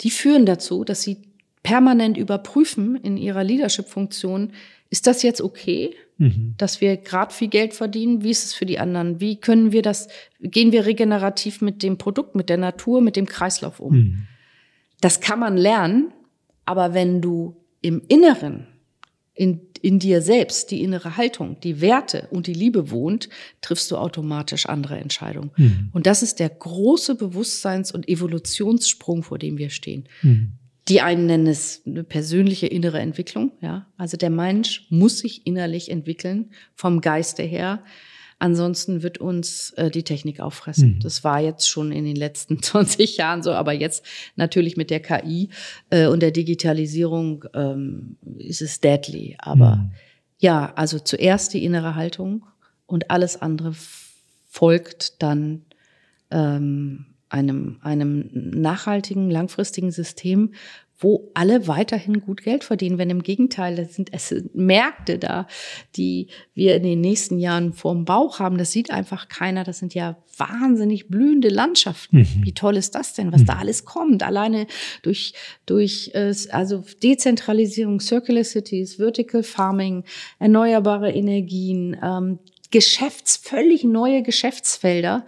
die führen dazu, dass sie permanent überprüfen in ihrer Leadership-Funktion, ist das jetzt okay, mhm. dass wir gerade viel Geld verdienen? Wie ist es für die anderen? Wie können wir das, gehen wir regenerativ mit dem Produkt, mit der Natur, mit dem Kreislauf um? Mhm. Das kann man lernen, aber wenn du im Inneren, in, in dir selbst, die innere Haltung, die Werte und die Liebe wohnt, triffst du automatisch andere Entscheidungen. Mhm. Und das ist der große Bewusstseins- und Evolutionssprung, vor dem wir stehen. Mhm. Die einen nennen es eine persönliche innere Entwicklung, ja. Also der Mensch muss sich innerlich entwickeln, vom Geiste her. Ansonsten wird uns äh, die Technik auffressen. Mhm. Das war jetzt schon in den letzten 20 Jahren so, aber jetzt natürlich mit der KI äh, und der Digitalisierung ähm, ist es deadly. Aber mhm. ja, also zuerst die innere Haltung und alles andere folgt dann ähm, einem, einem nachhaltigen, langfristigen System, wo alle weiterhin gut Geld verdienen. Wenn im Gegenteil, es sind, es sind Märkte da, die wir in den nächsten Jahren vorm Bauch haben. Das sieht einfach keiner. Das sind ja wahnsinnig blühende Landschaften. Mhm. Wie toll ist das denn, was mhm. da alles kommt? Alleine durch, durch äh, also Dezentralisierung, Circular Cities, Vertical Farming, erneuerbare Energien, ähm, Geschäfts, völlig neue Geschäftsfelder,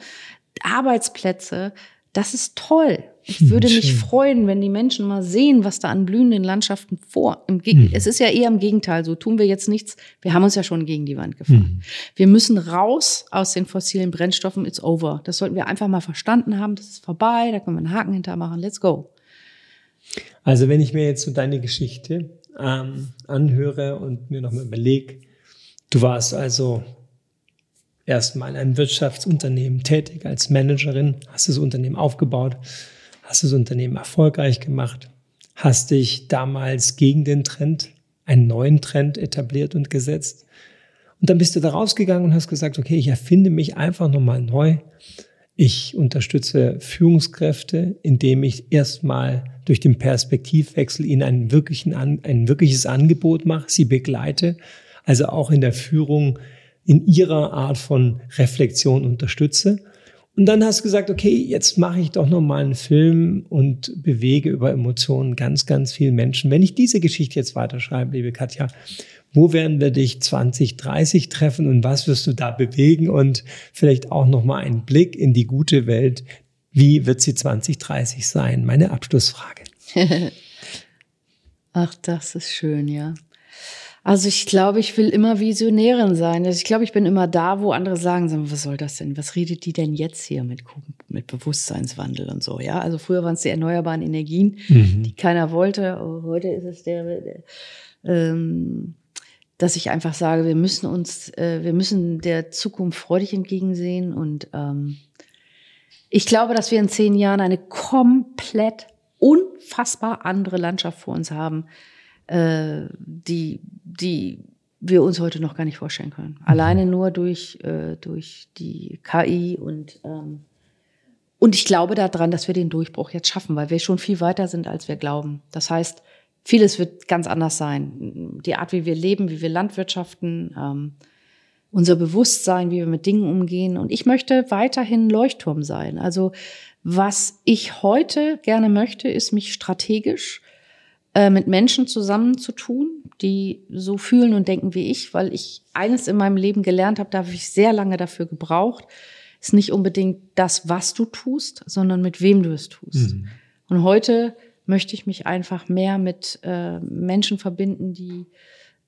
Arbeitsplätze, das ist toll. Ich hm, würde mich freuen, wenn die Menschen mal sehen, was da an blühenden Landschaften vor. Mhm. Es ist ja eher im Gegenteil. So tun wir jetzt nichts. Wir haben uns ja schon gegen die Wand gefahren. Mhm. Wir müssen raus aus den fossilen Brennstoffen. It's over. Das sollten wir einfach mal verstanden haben. Das ist vorbei. Da können wir einen Haken hintermachen. Let's go. Also wenn ich mir jetzt so deine Geschichte ähm, anhöre und mir nochmal überlege, du warst also erstmal in einem Wirtschaftsunternehmen tätig als Managerin, hast das Unternehmen aufgebaut, hast das Unternehmen erfolgreich gemacht, hast dich damals gegen den Trend, einen neuen Trend etabliert und gesetzt. Und dann bist du da rausgegangen und hast gesagt, okay, ich erfinde mich einfach nochmal neu. Ich unterstütze Führungskräfte, indem ich erstmal durch den Perspektivwechsel ihnen einen wirklichen, ein wirkliches Angebot mache, sie begleite, also auch in der Führung in ihrer Art von Reflexion unterstütze. Und dann hast du gesagt, okay, jetzt mache ich doch noch mal einen Film und bewege über Emotionen ganz, ganz viele Menschen. Wenn ich diese Geschichte jetzt weiterschreibe, liebe Katja, wo werden wir dich 2030 treffen und was wirst du da bewegen und vielleicht auch noch mal einen Blick in die gute Welt. Wie wird sie 2030 sein? Meine Abschlussfrage. Ach, das ist schön, ja. Also ich glaube, ich will immer Visionärin sein. Also ich glaube, ich bin immer da, wo andere sagen, sagen, was soll das denn? Was redet die denn jetzt hier mit, mit Bewusstseinswandel und so? Ja, also früher waren es die erneuerbaren Energien, mhm. die keiner wollte. Oh, heute ist es der, der ähm, dass ich einfach sage, wir müssen uns, äh, wir müssen der Zukunft freudig entgegensehen und ähm, ich glaube, dass wir in zehn Jahren eine komplett unfassbar andere Landschaft vor uns haben äh, die, die wir uns heute noch gar nicht vorstellen können. Alleine nur durch, äh, durch die KI und ähm, und ich glaube daran, dass wir den Durchbruch jetzt schaffen, weil wir schon viel weiter sind, als wir glauben. Das heißt, vieles wird ganz anders sein. Die Art, wie wir leben, wie wir landwirtschaften, ähm, unser Bewusstsein, wie wir mit Dingen umgehen. Und ich möchte weiterhin Leuchtturm sein. Also was ich heute gerne möchte, ist mich strategisch äh, mit Menschen zusammenzutun, die so fühlen und denken wie ich, weil ich eines in meinem Leben gelernt habe, da habe ich sehr lange dafür gebraucht, ist nicht unbedingt das, was du tust, sondern mit wem du es tust. Mhm. Und heute möchte ich mich einfach mehr mit äh, Menschen verbinden, die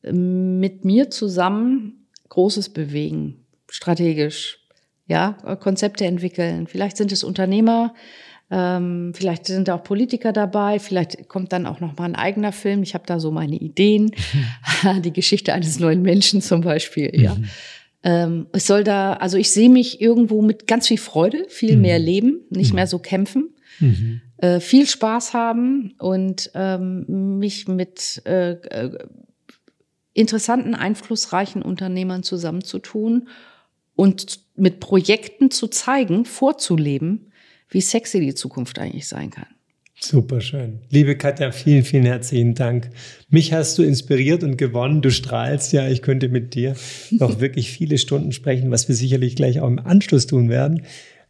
äh, mit mir zusammen Großes bewegen, strategisch, ja, Konzepte entwickeln. Vielleicht sind es Unternehmer, ähm, vielleicht sind da auch Politiker dabei, vielleicht kommt dann auch noch mal ein eigener Film. Ich habe da so meine Ideen, die Geschichte eines neuen Menschen zum Beispiel. Ja, mhm. Ähm, es soll da, also ich sehe mich irgendwo mit ganz viel Freude, viel mhm. mehr leben, nicht mhm. mehr so kämpfen. Mhm. Äh, viel Spaß haben und ähm, mich mit äh, äh, interessanten, einflussreichen Unternehmern zusammenzutun und mit Projekten zu zeigen, vorzuleben, wie sexy die Zukunft eigentlich sein kann. Super schön. Liebe Katja, vielen, vielen herzlichen Dank. Mich hast du inspiriert und gewonnen. Du strahlst ja. Ich könnte mit dir noch wirklich viele Stunden sprechen, was wir sicherlich gleich auch im Anschluss tun werden.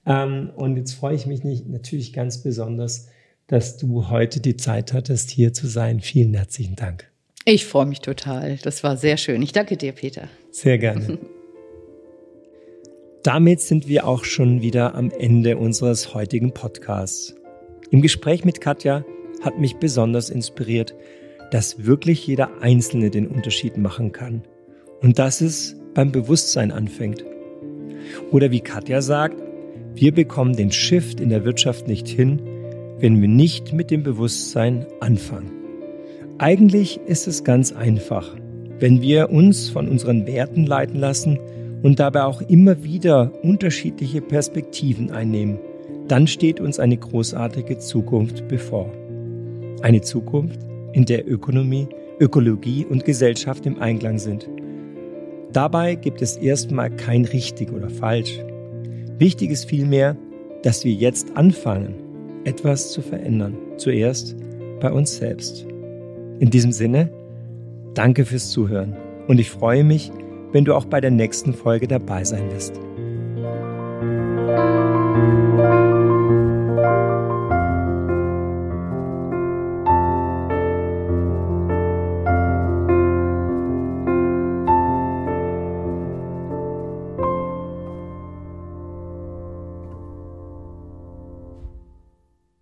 Ähm, und jetzt freue ich mich nicht, natürlich ganz besonders, dass du heute die Zeit hattest, hier zu sein. Vielen herzlichen Dank. Ich freue mich total. Das war sehr schön. Ich danke dir, Peter. Sehr gerne. Damit sind wir auch schon wieder am Ende unseres heutigen Podcasts. Im Gespräch mit Katja hat mich besonders inspiriert, dass wirklich jeder Einzelne den Unterschied machen kann und dass es beim Bewusstsein anfängt. Oder wie Katja sagt, wir bekommen den Shift in der Wirtschaft nicht hin, wenn wir nicht mit dem Bewusstsein anfangen. Eigentlich ist es ganz einfach. Wenn wir uns von unseren Werten leiten lassen und dabei auch immer wieder unterschiedliche Perspektiven einnehmen, dann steht uns eine großartige Zukunft bevor. Eine Zukunft, in der Ökonomie, Ökologie und Gesellschaft im Einklang sind. Dabei gibt es erstmal kein richtig oder falsch. Wichtig ist vielmehr, dass wir jetzt anfangen, etwas zu verändern. Zuerst bei uns selbst. In diesem Sinne, danke fürs Zuhören und ich freue mich, wenn du auch bei der nächsten Folge dabei sein wirst.